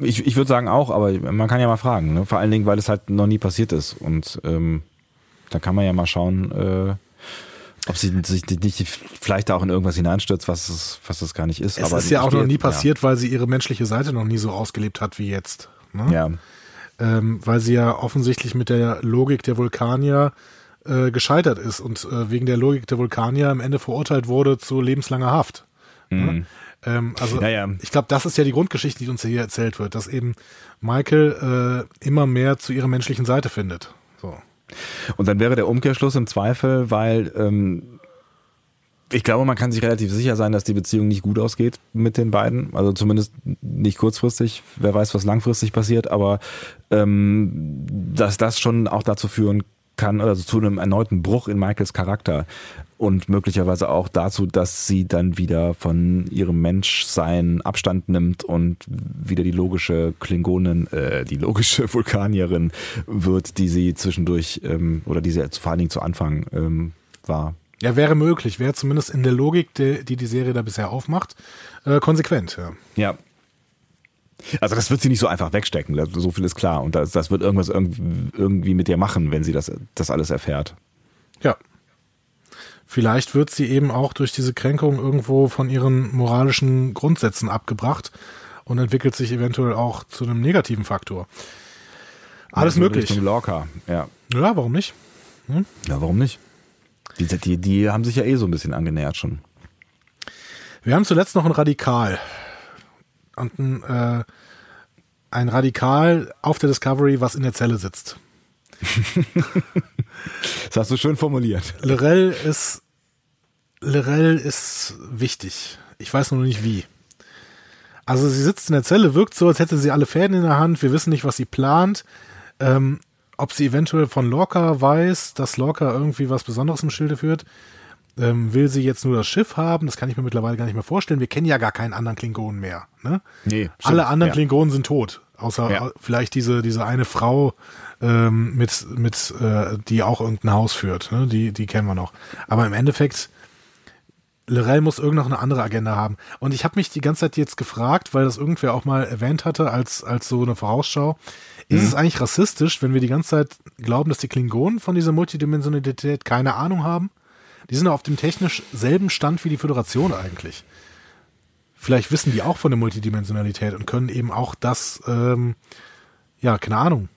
ich, ich würde sagen auch, aber man kann ja mal fragen. Ne? Vor allen Dingen, weil es halt noch nie passiert ist. Und ähm, da kann man ja mal schauen, äh, ob sie sich nicht vielleicht auch in irgendwas hineinstürzt, was es, was es gar nicht ist. Es aber ist ja auch noch nie passiert, ja. weil sie ihre menschliche Seite noch nie so ausgelebt hat wie jetzt. Ne? Ja. Ähm, weil sie ja offensichtlich mit der Logik der Vulkanier äh, gescheitert ist und äh, wegen der Logik der Vulkanier am Ende verurteilt wurde zu lebenslanger Haft. Ne? Mhm. Ne? Ähm, also ja, ja. ich glaube, das ist ja die Grundgeschichte, die uns hier erzählt wird, dass eben Michael äh, immer mehr zu ihrer menschlichen Seite findet. So. Und dann wäre der Umkehrschluss im Zweifel, weil ähm, ich glaube, man kann sich relativ sicher sein, dass die Beziehung nicht gut ausgeht mit den beiden. Also zumindest nicht kurzfristig. Wer weiß, was langfristig passiert, aber ähm, dass das schon auch dazu führen kann, also zu einem erneuten Bruch in Michaels Charakter und möglicherweise auch dazu, dass sie dann wieder von ihrem Menschsein Abstand nimmt und wieder die logische Klingonin, äh, die logische Vulkanierin wird, die sie zwischendurch ähm, oder die sie vor allen Dingen zu Anfang ähm, war. Ja, wäre möglich, wäre zumindest in der Logik, die die, die Serie da bisher aufmacht, äh, konsequent. Ja. ja, also das wird sie nicht so einfach wegstecken, so viel ist klar. Und das, das wird irgendwas irgendwie mit ihr machen, wenn sie das, das alles erfährt. Ja. Vielleicht wird sie eben auch durch diese Kränkung irgendwo von ihren moralischen Grundsätzen abgebracht und entwickelt sich eventuell auch zu einem negativen Faktor. Alles also möglich. Richtung Lorca, ja. Ja, warum nicht? Hm? Ja, warum nicht? Die, die, die haben sich ja eh so ein bisschen angenähert schon. Wir haben zuletzt noch ein Radikal und ein, äh, ein Radikal auf der Discovery, was in der Zelle sitzt. das hast du schön formuliert. Lorel ist, Lorel ist wichtig. Ich weiß nur nicht wie. Also sie sitzt in der Zelle, wirkt so, als hätte sie alle Fäden in der Hand. Wir wissen nicht, was sie plant. Ähm, ob sie eventuell von Lorca weiß, dass Lorca irgendwie was Besonderes im Schilde führt. Ähm, will sie jetzt nur das Schiff haben? Das kann ich mir mittlerweile gar nicht mehr vorstellen. Wir kennen ja gar keinen anderen Klingonen mehr. Ne? Nee, stimmt, Alle anderen ja. Klingonen sind tot. Außer Ja. vielleicht diese, diese eine Frau, ähm, mit, mit, äh, die auch irgendein Haus führt. Ne? Die, die kennen wir noch. Aber im Endeffekt, Lorel muss irgend noch eine andere Agenda haben. Und ich habe mich die ganze Zeit jetzt gefragt, weil das irgendwer auch mal erwähnt hatte als, als so eine Vorausschau. Ist es eigentlich rassistisch, wenn wir die ganze Zeit glauben, dass die Klingonen von dieser Multidimensionalität keine Ahnung haben? Die sind auf dem technisch selben Stand wie die Föderation eigentlich. Vielleicht wissen die auch von der Multidimensionalität und können eben auch das, ähm, ja, keine Ahnung.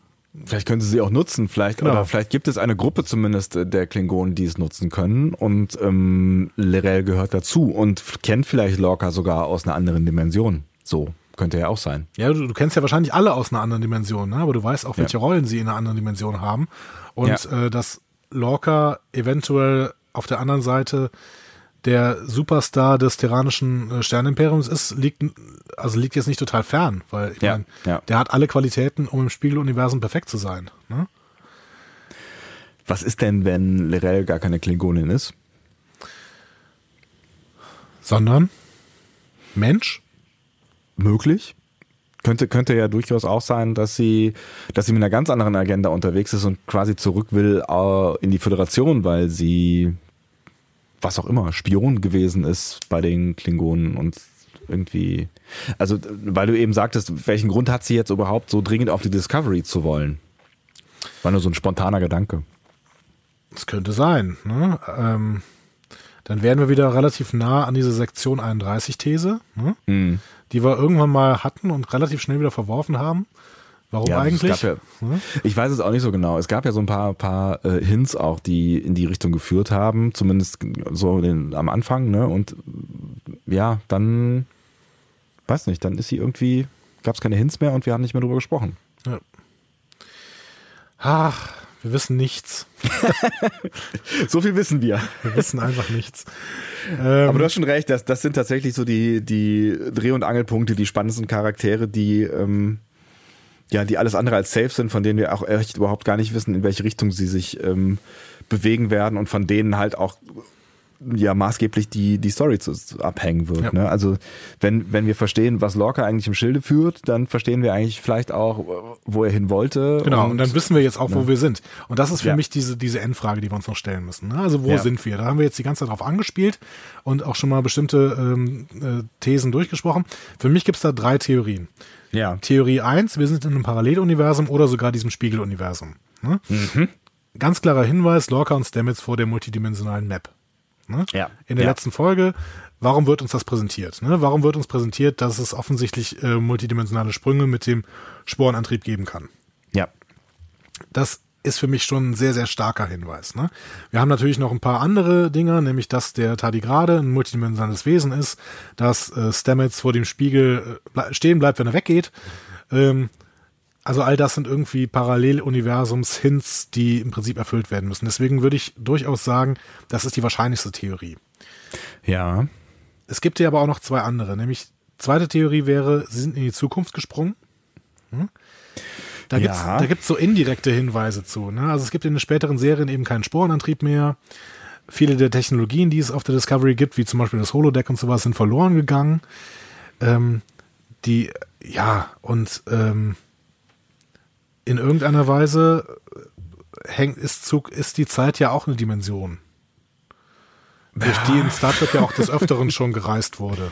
Vielleicht können sie sie auch nutzen, vielleicht Genau. oder vielleicht gibt es eine Gruppe zumindest äh, der Klingonen, die es nutzen können und ähm, Lorel gehört dazu und kennt vielleicht Lorca sogar aus einer anderen Dimension. So könnte ja auch sein. Ja, du, du kennst ja wahrscheinlich alle aus einer anderen Dimension, ne? aber du weißt auch, welche Rollen sie in einer anderen Dimension haben. Und äh, dass Lorca eventuell auf der anderen Seite der Superstar des terranischen äh, Sternimperiums ist, liegt also liegt jetzt nicht total fern, weil ich Ja, mein, ja. der hat alle Qualitäten, um im Spiegeluniversum perfekt zu sein. Ne? Was ist denn, wenn Lorel gar keine Klingonin ist? Sondern Mensch? Möglich. Könnte, könnte ja durchaus auch sein, dass sie, dass sie mit einer ganz anderen Agenda unterwegs ist und quasi zurück will äh, in die Föderation, weil sie, was auch immer, Spion gewesen ist bei den Klingonen und irgendwie, also weil du eben sagtest, welchen Grund hat sie jetzt überhaupt so dringend auf die Discovery zu wollen? War nur so ein spontaner Gedanke. Das könnte sein. Ne? Ähm, dann wären wir wieder relativ nah an diese Sektion 31-These, ne? Hm. Die wir irgendwann mal hatten und relativ schnell wieder verworfen haben. Warum Ja, eigentlich? ja-? Ich weiß es auch nicht so genau. Es gab ja so ein paar, paar äh, Hints auch, die in die Richtung geführt haben, zumindest so den, am Anfang, ne? Und ja, dann, weiß nicht, dann ist sie irgendwie, gab es keine Hints mehr und wir haben nicht mehr drüber gesprochen. Ach, wir wissen nichts. So viel wissen wir. Wir wissen einfach nichts. Ähm, Aber du hast schon recht, das, das sind tatsächlich so die, die Dreh- und Angelpunkte, die spannendsten Charaktere, die, ähm, ja, die alles andere als safe sind, von denen wir auch echt überhaupt gar nicht wissen, in welche Richtung sie sich ähm, bewegen werden und von denen halt auch ja maßgeblich die, die Story zu, abhängen wird. Ja. Ne? Also wenn, wenn wir verstehen, was Lorca eigentlich im Schilde führt, dann verstehen wir eigentlich vielleicht auch, wo er hin wollte. Genau, und, dann wissen wir jetzt auch, wo ne? wir sind. Und das ist für Ja. mich diese, diese Endfrage, die wir uns noch stellen müssen. Ne? Also wo Ja. sind wir? Da haben wir jetzt die ganze Zeit drauf angespielt und auch schon mal bestimmte ähm, äh, Thesen durchgesprochen. Für mich gibt es da drei Theorien. ja. Theorie 1, wir sind in einem Paralleluniversum oder sogar diesem Spiegeluniversum. Ne? Mhm. Ganz klarer Hinweis, Lorca und Stamets vor der multidimensionalen Map. Ne? Ja. In der Ja. letzten Folge, warum wird uns das präsentiert? Ne? Warum wird uns präsentiert, dass es offensichtlich äh, multidimensionale Sprünge mit dem Sporenantrieb geben kann? Ja. Das ist für mich schon ein sehr, sehr starker Hinweis. Ne? Wir haben natürlich noch ein paar andere Dinge, nämlich dass der Tardigrade ein multidimensionales Wesen ist, dass äh, Stamets vor dem Spiegel äh, stehen bleibt, wenn er weggeht. Ähm, also all das sind irgendwie Paralleluniversums-Hints, die im Prinzip erfüllt werden müssen. Deswegen würde ich durchaus sagen, das ist die wahrscheinlichste Theorie. Ja. Es gibt hier aber auch noch zwei andere. Nämlich, zweite Theorie wäre, sie sind in die Zukunft gesprungen. Hm? Da Ja. gibt's da gibt's so indirekte Hinweise zu. Ne? Also es gibt in den späteren Serien eben keinen Sporenantrieb mehr. Viele der Technologien, die es auf der Discovery gibt, wie zum Beispiel das Holodeck und sowas, sind verloren gegangen. Ähm, die, ja, und ähm, in irgendeiner Weise hängt, ist, Zug, ist die Zeit ja auch eine Dimension. Durch die in Star Trek ja auch des Öfteren schon gereist wurde.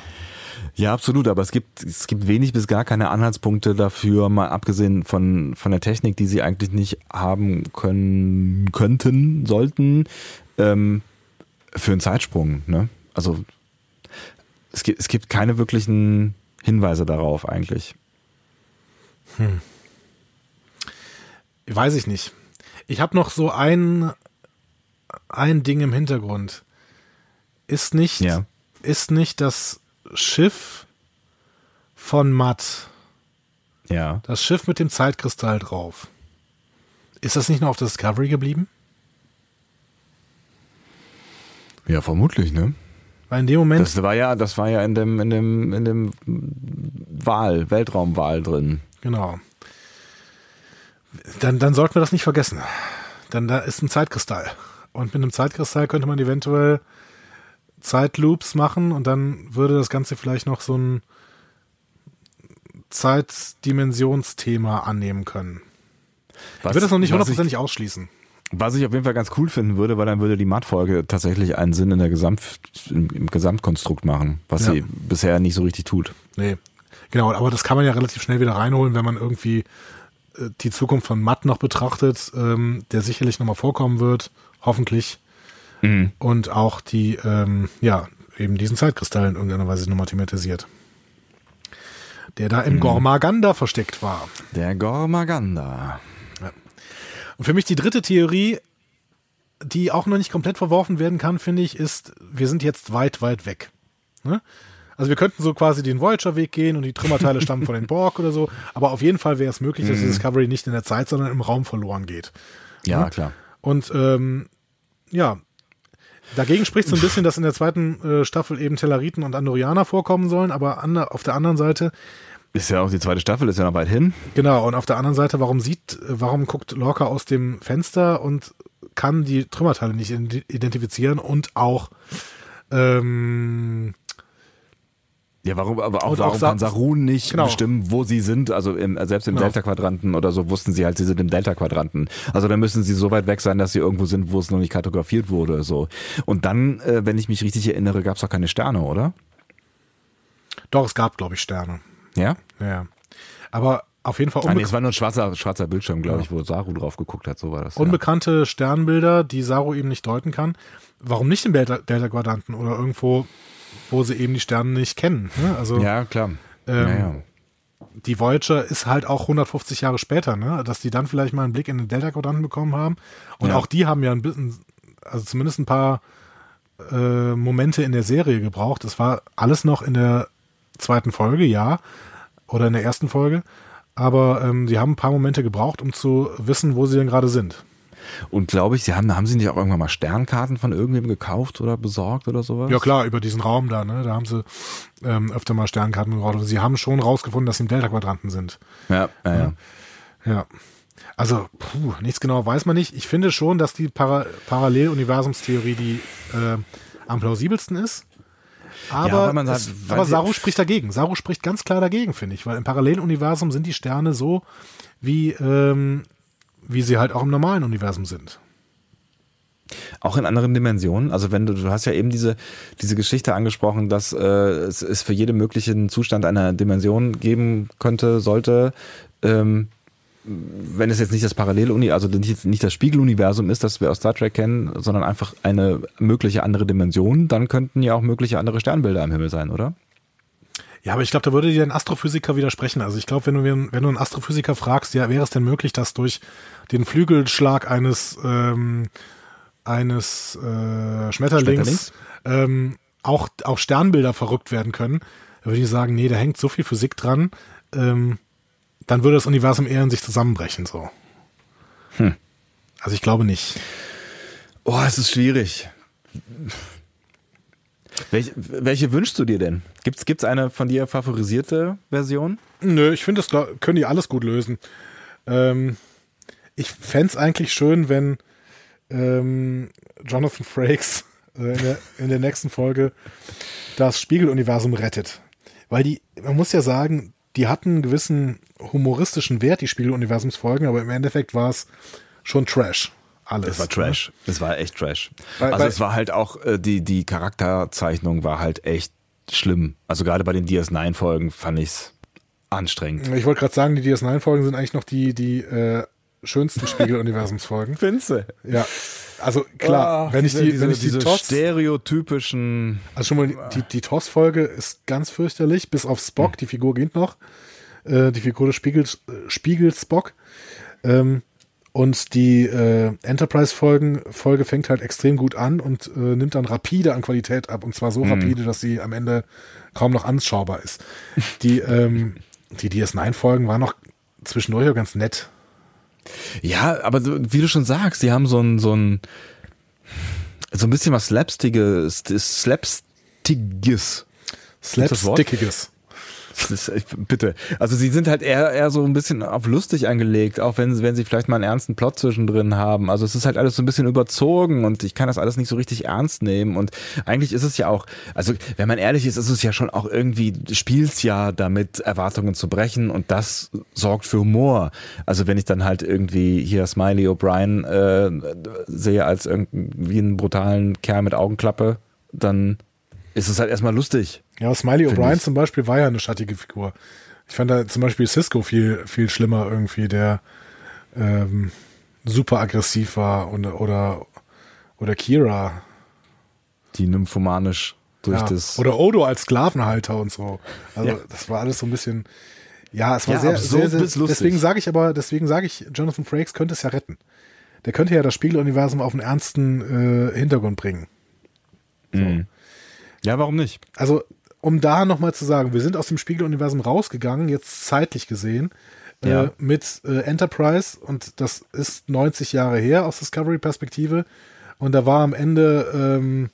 Ja, absolut, aber es gibt, es gibt wenig bis gar keine Anhaltspunkte dafür, mal abgesehen von, von der Technik, die sie eigentlich nicht haben können, könnten, sollten, ähm, für einen Zeitsprung. Ne? Also es gibt, es gibt keine wirklichen Hinweise darauf eigentlich. Weiß ich nicht. Ich habe noch so ein, ein Ding im Hintergrund. Ist nicht, Ja. ist nicht das Schiff von Matt, Ja. das Schiff mit dem Zeitkristall drauf. Ist das nicht noch auf der Discovery geblieben? Ja, vermutlich, ne? Weil in dem Moment, Das war ja, das war ja in dem, in dem, in dem Wahl, Weltraumwahl drin. genau. Dann, dann sollten wir das nicht vergessen. Dann da ist ein Zeitkristall. Und mit einem Zeitkristall könnte man eventuell Zeitloops machen und dann würde das Ganze vielleicht noch so ein Zeitdimensionsthema annehmen können. Was, ich würde das noch nicht hundertprozentig ausschließen. was ich auf jeden Fall ganz cool finden würde, weil dann würde die Matt-Folge tatsächlich einen Sinn in der Gesamt, im, im Gesamtkonstrukt machen, was Ja. sie bisher nicht so richtig tut. Nee. Genau, aber das kann man ja relativ schnell wieder reinholen, wenn man irgendwie die Zukunft von Matt noch betrachtet, ähm, der sicherlich nochmal vorkommen wird, hoffentlich. Mhm. Und auch die, ähm, ja, eben diesen Zeitkristall in irgendeiner Weise nochmal thematisiert. Der da im Gormaganda versteckt war. Der Gormaganda. Und für mich die dritte Theorie, die auch noch nicht komplett verworfen werden kann, finde ich, ist, wir sind jetzt weit, weit weg. Ne? Also wir könnten so quasi den Voyager-Weg gehen und die Trümmerteile stammen von den Borg oder so, aber auf jeden Fall wäre es möglich, dass die Discovery nicht in der Zeit, sondern im Raum verloren geht. Ja, Ja. klar. Und ähm, ja, dagegen spricht so ein bisschen, dass in der zweiten äh, Staffel eben Tellariten und Andorianer vorkommen sollen, aber an, auf der anderen Seite Ist ja auch die zweite Staffel, ist ja noch weit hin. Genau, und auf der anderen Seite, warum sieht, warum guckt Lorca aus dem Fenster und kann die Trümmerteile nicht ident- identifizieren und auch ähm, Ja, warum, aber auch, Und warum auch kann Sarun nicht Genau. bestimmen, wo sie sind? Also im, selbst im Genau. Delta-Quadranten oder so wussten sie halt, sie sind im Delta-Quadranten. Also dann müssen sie so weit weg sein, dass sie irgendwo sind, wo es noch nicht kartografiert wurde. So. Und dann, äh, wenn ich mich richtig erinnere, gab es auch keine Sterne, oder? doch, es gab, glaube ich, Sterne. Ja? Ja, Ja. Aber auf jeden Fall Ah, nee, unbe es war nur ein schwarzer, schwarzer Bildschirm, glaube ich, wo Saru drauf geguckt hat. So war das. Ja. unbekannte Sternbilder, die Saru eben nicht deuten kann. Warum nicht im Delta- Delta-Quadranten oder irgendwo, wo sie eben die Sterne nicht kennen? Ne? Also Ja, klar. Ähm, ja, ja. die Voyager ist halt auch 150 Jahre später, ne? dass die dann vielleicht mal einen Blick in den Delta-Quadranten bekommen haben. Und Ja. auch die haben ja ein bisschen, also zumindest ein paar äh, Momente in der Serie gebraucht. Es war alles noch in der zweiten Folge, ja, oder in der ersten Folge. Aber ähm, die haben ein paar Momente gebraucht, um zu wissen, wo sie denn gerade sind. Und glaube ich, sie haben, haben sie nicht auch irgendwann mal Sternkarten von irgendwem gekauft oder besorgt oder sowas? Ja klar, über diesen Raum da, ne? Da haben sie ähm, öfter mal Sternkarten gebraucht. Und sie haben schon rausgefunden, dass sie im Delta-Quadranten sind. Ja, ja, ja. Ja. Also, puh, nichts genau weiß man nicht. Ich finde schon, dass die Para Paralleluniversumstheorie die äh, am plausibelsten ist. Aber, man sagt, es, aber Saru spricht dagegen. Saru spricht ganz klar dagegen, finde ich, weil im Paralleluniversum sind die Sterne so, wie, ähm, wie sie halt auch im normalen Universum sind. Auch in anderen Dimensionen. Also wenn du, du hast ja eben diese, diese Geschichte angesprochen, dass äh, es, es für jeden möglichen Zustand einer Dimension geben könnte, sollte, ähm, wenn es jetzt nicht das Paralleluni, also nicht, nicht das Spiegeluniversum ist, das wir aus Star Trek kennen, sondern einfach eine mögliche andere Dimension, dann könnten ja auch mögliche andere Sternbilder am Himmel sein, oder? Ja, aber ich glaube, da würde dir ein Astrophysiker widersprechen. Also ich glaube, wenn du, wenn du einen Astrophysiker fragst, ja, wäre es denn möglich, dass durch den Flügelschlag eines, ähm, eines äh, Schmetterlings, Schmetterlings? Ähm, auch, auch Sternbilder verrückt werden können, würde ich sagen, nee, da hängt so viel Physik dran, ähm, dann würde das Universum eher in sich zusammenbrechen. So. Hm. Also ich glaube nicht. Oh, es ist schwierig. Welche, welche wünschst du dir denn? Gibt's gibt's eine von dir favorisierte Version? Nö, ich finde, das können die alles gut lösen. Ähm, ich fänd's eigentlich schön, wenn ähm, Jonathan Frakes äh, in, der, in der nächsten Folge das Spiegeluniversum rettet. Weil die, man muss ja sagen, die hatten einen gewissen humoristischen Wert, die Spiegeluniversumsfolgen, aber im Endeffekt war es schon Trash. Alles. Es war Trash. Es war echt Trash. Bei- also bei- es war halt auch, äh, die, die Charakterzeichnung war halt echt schlimm. Also gerade bei den DS9-Folgen fand ich's anstrengend. Ich wollte gerade sagen, die DS9-Folgen sind eigentlich noch die, die äh, schönsten Spiegeluniversumsfolgen. Finze. Ja. Also klar, wenn ich die, diese, wenn ich die diese TOS, stereotypischen also schon mal die, die, die TOS-Folge ist ganz fürchterlich, bis auf Spock, die Figur geht noch. Äh, die Figur des Spiegels, äh, Spiegel Spock. Ähm, und die äh, Enterprise-Folgen Folge fängt halt extrem gut an und äh, nimmt dann rapide an Qualität ab. Und zwar so rapide, dass sie am Ende kaum noch anschaubar ist. Die, ähm, die DS9-Folgen waren noch zwischendurch auch ganz nett. Ja, aber wie du schon sagst, die haben so ein, so ein, so ein bisschen was das Wort? Slapstickiges. Ist, bitte. Also sie sind halt eher, eher so ein bisschen auf lustig angelegt, auch wenn, wenn sie vielleicht mal einen ernsten Plot zwischendrin haben. Also es ist halt alles so ein bisschen überzogen und ich kann das alles nicht so richtig ernst nehmen. Und eigentlich ist es ja auch, also wenn man ehrlich ist, ist es ja schon auch irgendwie, spielt's ja damit, Erwartungen zu brechen und das sorgt für Humor. Also wenn ich dann halt irgendwie hier Smiley O'Brien äh, sehe als irgendwie einen brutalen Kerl mit Augenklappe, dann ist es halt erstmal lustig. Ja, Smiley O'Brien zum Beispiel war ja eine schattige Figur. Ich fand da zum Beispiel Cisco viel, viel schlimmer irgendwie, der ähm, super aggressiv war und, oder, oder Kira. Die nymphomanisch durch ja, das. Oder Odo als Sklavenhalter und so. Also Ja. das war alles so ein bisschen. Ja, es war Ja, sehr, sehr, sehr lustig. deswegen sage ich aber, deswegen sage ich, Jonathan Frakes könnte es ja retten. Der könnte ja das Spiegeluniversum auf einen ernsten äh, Hintergrund bringen. Ja, warum nicht? Also, um da nochmal zu sagen, wir sind aus dem Spiegeluniversum rausgegangen, jetzt zeitlich gesehen, Ja. äh, mit äh, Enterprise und das ist 90 Jahre her aus Discovery-Perspektive und da war am Ende ähm,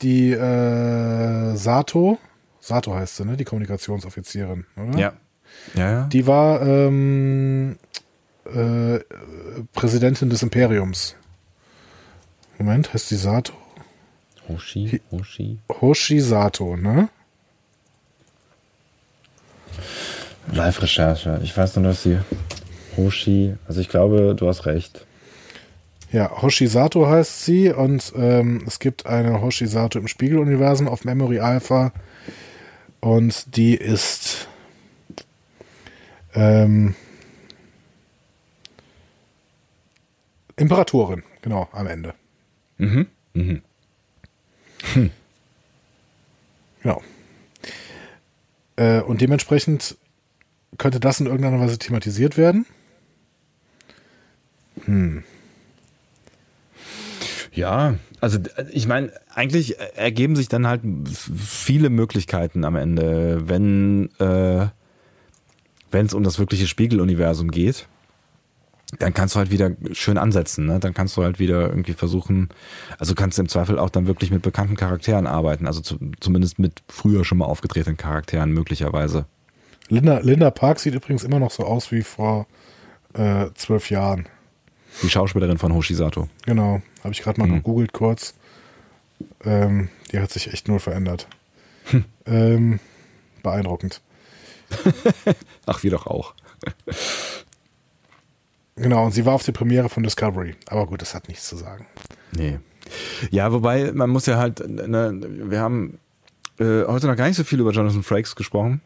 die äh, Sato, Sato heißt sie, ne? Die Kommunikationsoffizierin, oder? Ja. Ja, ja. Die war ähm, äh, Präsidentin des Imperiums. Moment, heißt die Sato? Hoshi, Hoshi. Hoshi Sato, ne? Live-Recherche. Ich weiß nur, dass sie Hoshi, also ich glaube, du hast recht. Ja, Hoshisato heißt sie und ähm, es gibt eine Hoshisato im Spiegeluniversum auf Memory Alpha und die ist ähm, Imperatorin, genau, am Ende. Mhm. Mhm. Genau. Äh, und dementsprechend könnte das in irgendeiner Weise thematisiert werden. Ja, also ich meine, eigentlich ergeben sich dann halt viele Möglichkeiten am Ende, wenn äh, wenn es um das wirkliche Spiegeluniversum geht. Dann kannst du halt wieder schön ansetzen, ne? Dann kannst du halt wieder irgendwie versuchen, also kannst du im Zweifel auch dann wirklich mit bekannten Charakteren arbeiten, also zu, zumindest mit früher schon mal aufgetretenen Charakteren möglicherweise. Linda, Linda Park sieht übrigens immer noch so aus wie vor äh, zwölf Jahren. Die Schauspielerin von Hoshisato. Genau, habe ich gerade mal Mhm. gegoogelt kurz. Ähm, die hat sich echt null verändert. Ähm, beeindruckend. Ach, wir doch auch. Genau, und sie war auf der Premiere von Discovery. Aber gut, das hat nichts zu sagen. Nee. Ja, wobei, man muss ja halt, ne, wir haben äh, heute noch gar nicht so viel über Jonathan Frakes gesprochen.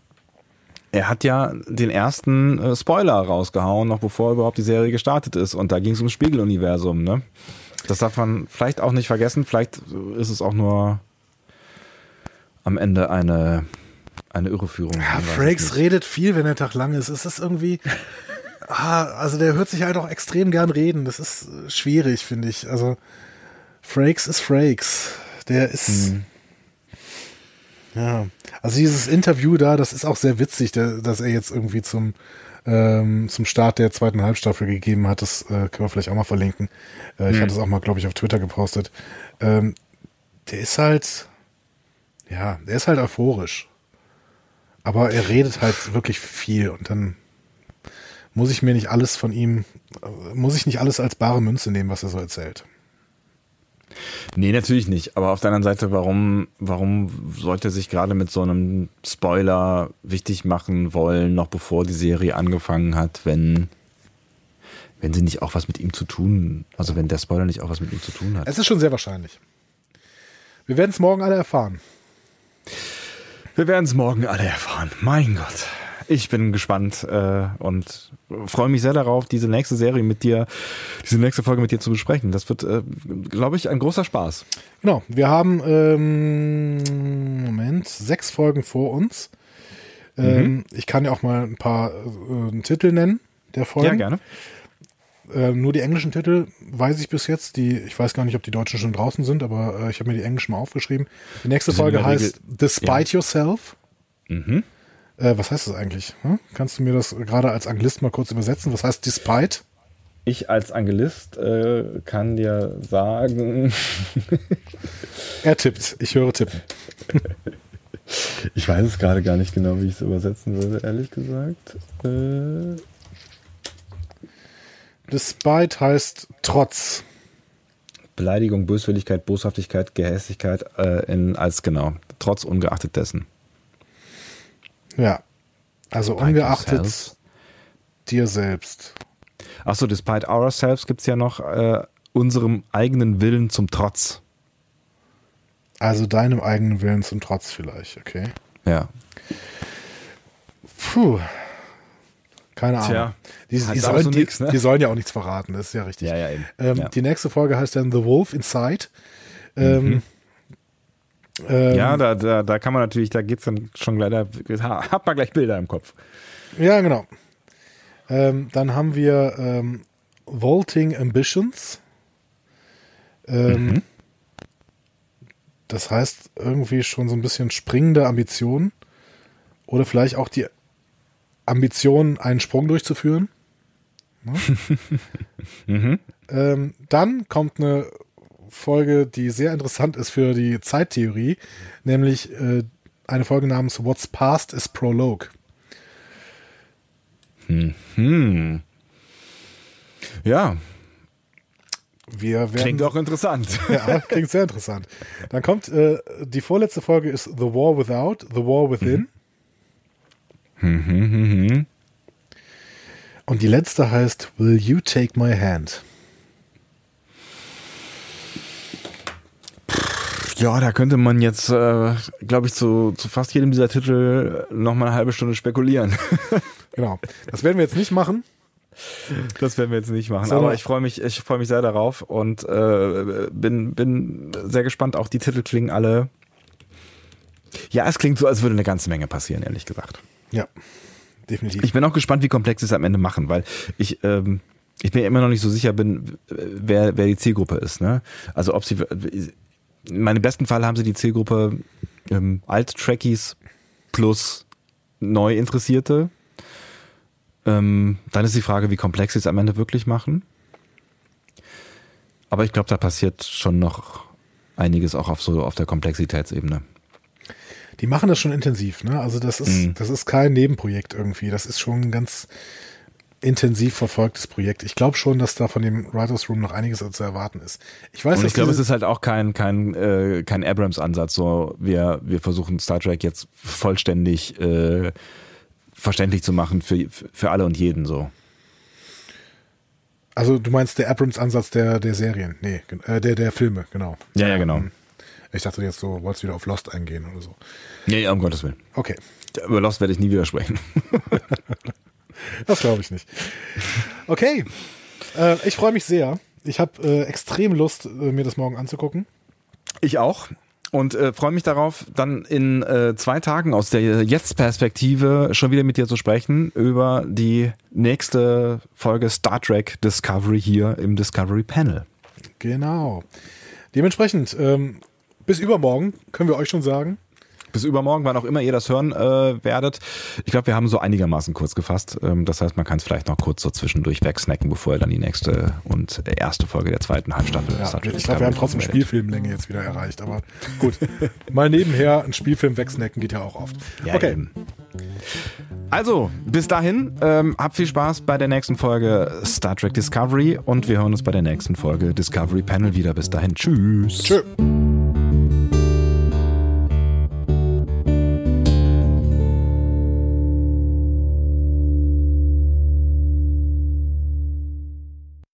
Er hat ja den ersten äh, Spoiler rausgehauen, noch bevor überhaupt die Serie gestartet ist. Und da ging es ums Spiegeluniversum, ne? Das darf man vielleicht auch nicht vergessen. Vielleicht ist es auch nur am Ende eine, eine Irreführung. Ja, Frakes redet viel, wenn der Tag lang ist. Es ist irgendwie. Ah, also der hört sich halt auch extrem gern reden. Das ist äh, schwierig, finde ich. Also Frakes ist Frakes. Der ist. Ja. Also dieses Interview da, das ist auch sehr witzig, der, dass er jetzt irgendwie zum, ähm, zum Start der zweiten Halbstaffel gegeben hat. Das äh, können wir vielleicht auch mal verlinken. Äh, ich hatte es auch mal, glaube ich, auf Twitter gepostet. Ähm, der ist halt. Ja, der ist halt euphorisch. Aber er redet halt wirklich viel und dann muss ich mir nicht alles von ihm, muss ich nicht alles als bare Münze nehmen, was er so erzählt. Nee, natürlich nicht. Aber auf der anderen Seite, warum, warum sollte er sich gerade mit so einem Spoiler wichtig machen wollen, noch bevor die Serie angefangen hat, wenn, wenn sie nicht auch was mit ihm zu tun, also wenn der Spoiler nicht auch was mit ihm zu tun hat? Es ist schon sehr wahrscheinlich. Wir werden es morgen alle erfahren. Wir werden es morgen alle erfahren. Mein Gott. Ich bin gespannt äh, und freue mich sehr darauf, diese nächste Serie mit dir, diese nächste Folge mit dir zu besprechen. Das wird, äh, glaube ich, ein großer Spaß. Genau, wir haben, ähm, Moment, sechs Folgen vor uns. Ähm, Ich kann ja auch mal ein paar äh, Titel nennen der Folgen. Ja, gerne. Ähm, nur die englischen Titel weiß ich bis jetzt. Die, ich weiß gar nicht, ob die deutschen schon draußen sind, aber äh, ich habe mir die englischen mal aufgeschrieben. Die nächste Folge heißt Despite Yourself. Mhm. Äh, was heißt das eigentlich? Hm? Kannst du mir das gerade als Anglist mal kurz übersetzen? Was heißt Despite? Ich als Angelist äh, kann dir sagen, Er tippt. Ich höre tippen. Ich weiß es gerade gar nicht genau, wie ich es übersetzen würde, ehrlich gesagt. Äh Despite heißt trotz. Beleidigung, Böswilligkeit, Boshaftigkeit, Gehässigkeit äh, in, als genau, trotz ungeachtet dessen. Ja. Also Despite ungeachtet yourselves. dir selbst. Achso, despite ourselves gibt es ja noch äh, unserem eigenen Willen zum Trotz. Also deinem eigenen Willen zum Trotz vielleicht, okay. Ja. Puh. Keine Ahnung. Tja, die, die, sollen, so die, nix, ne? die sollen ja auch nichts verraten, das ist ja richtig. Ja, ja, eben. Ähm, ja. Die nächste Folge heißt dann The Wolf Inside. Ähm, ähm, Mhm. ja, da, da, da kann man natürlich, da geht's dann schon gleich, da hat man gleich Bilder im Kopf. Ja, genau. Ähm, dann haben wir ähm, Vaulting Ambitions. Ähm, Mhm. Das heißt irgendwie schon so ein bisschen springende Ambitionen. Oder vielleicht auch die Ambition, einen Sprung durchzuführen. Ne? ähm, dann kommt eine Folge, die sehr interessant ist für die Zeittheorie, nämlich äh, eine Folge namens What's Past is Prologue. Hm. Ja, Wir werden klingt auch interessant. Ja, klingt sehr interessant. Dann kommt äh, die vorletzte Folge ist The War Without, The War Within. Mhm, Und die letzte heißt Will You Take My Hand? Ja, da könnte man jetzt, äh, glaube ich, zu, zu fast jedem dieser Titel noch mal eine halbe Stunde spekulieren. Genau. Das werden wir jetzt nicht machen. Das werden wir jetzt nicht machen. Sondern- Aber ich freue mich, ich freue mich sehr darauf und äh, bin, bin sehr gespannt. Auch die Titel klingen alle. Ja, es klingt so, als würde eine ganze Menge passieren, ehrlich gesagt. Ja, definitiv. Ich bin auch gespannt, wie komplex sie es am Ende machen, weil ich, ähm, ich mir immer noch nicht so sicher bin, wer, wer die Zielgruppe ist. Ne? Also ob sie, in meinem besten Fall haben sie die Zielgruppe ähm, Alt-Trackies plus Neu-Interessierte. Ähm, dann ist die Frage, wie komplex sie es am Ende wirklich machen. Aber ich glaube, da passiert schon noch einiges auch auf so auf der Komplexitätsebene. Die machen das schon intensiv, ne? Also das ist, Mhm. das ist kein Nebenprojekt irgendwie. Das ist schon ganz intensiv verfolgtes Projekt. Ich glaube schon, dass da von dem Writers Room noch einiges zu erwarten ist. Ich weiß, Und ich glaube, es ist halt auch kein, kein, äh, kein Abrams-Ansatz. So, wir, wir versuchen Star Trek jetzt vollständig äh, verständlich zu machen für, für alle und jeden so. also du meinst der Abrams-Ansatz der, der Serien? Nee, äh, der, der Filme, genau. Ja, ja, genau. Ähm, Ich dachte jetzt, du wolltest wieder auf Lost eingehen oder so. Ja, um Gottes Willen. Okay, Über Lost werde ich nie widersprechen. das glaube ich nicht. Okay, äh, ich freue mich sehr. Ich habe äh, extrem Lust, äh, mir das morgen anzugucken. Ich auch. Und äh, freue mich darauf, dann in äh, zwei Tagen aus der Jetzt-Perspektive schon wieder mit dir zu sprechen über die nächste Folge Star Trek Discovery hier im Discovery Panel. Genau. Dementsprechend, ähm, bis übermorgen können wir euch schon sagen. Bis übermorgen, wann auch immer ihr das hören äh, werdet. Ich glaube, wir haben so einigermaßen kurz gefasst. Ähm, das heißt, man kann es vielleicht noch kurz so zwischendurch wegsnacken, bevor ihr dann die nächste und erste Folge der zweiten Halbstaffel Ja, Star Trek ich glaube, wir haben trotzdem. Spielfilmlänge jetzt wieder erreicht. Aber gut, mal nebenher einen Spielfilm wegsnacken geht ja auch oft. Ja, okay, eben. Also, bis dahin, ähm, habt viel Spaß bei der nächsten Folge Star Trek Discovery und wir hören uns bei der nächsten Folge Discovery Panel wieder. Bis dahin, tschüss. tschö.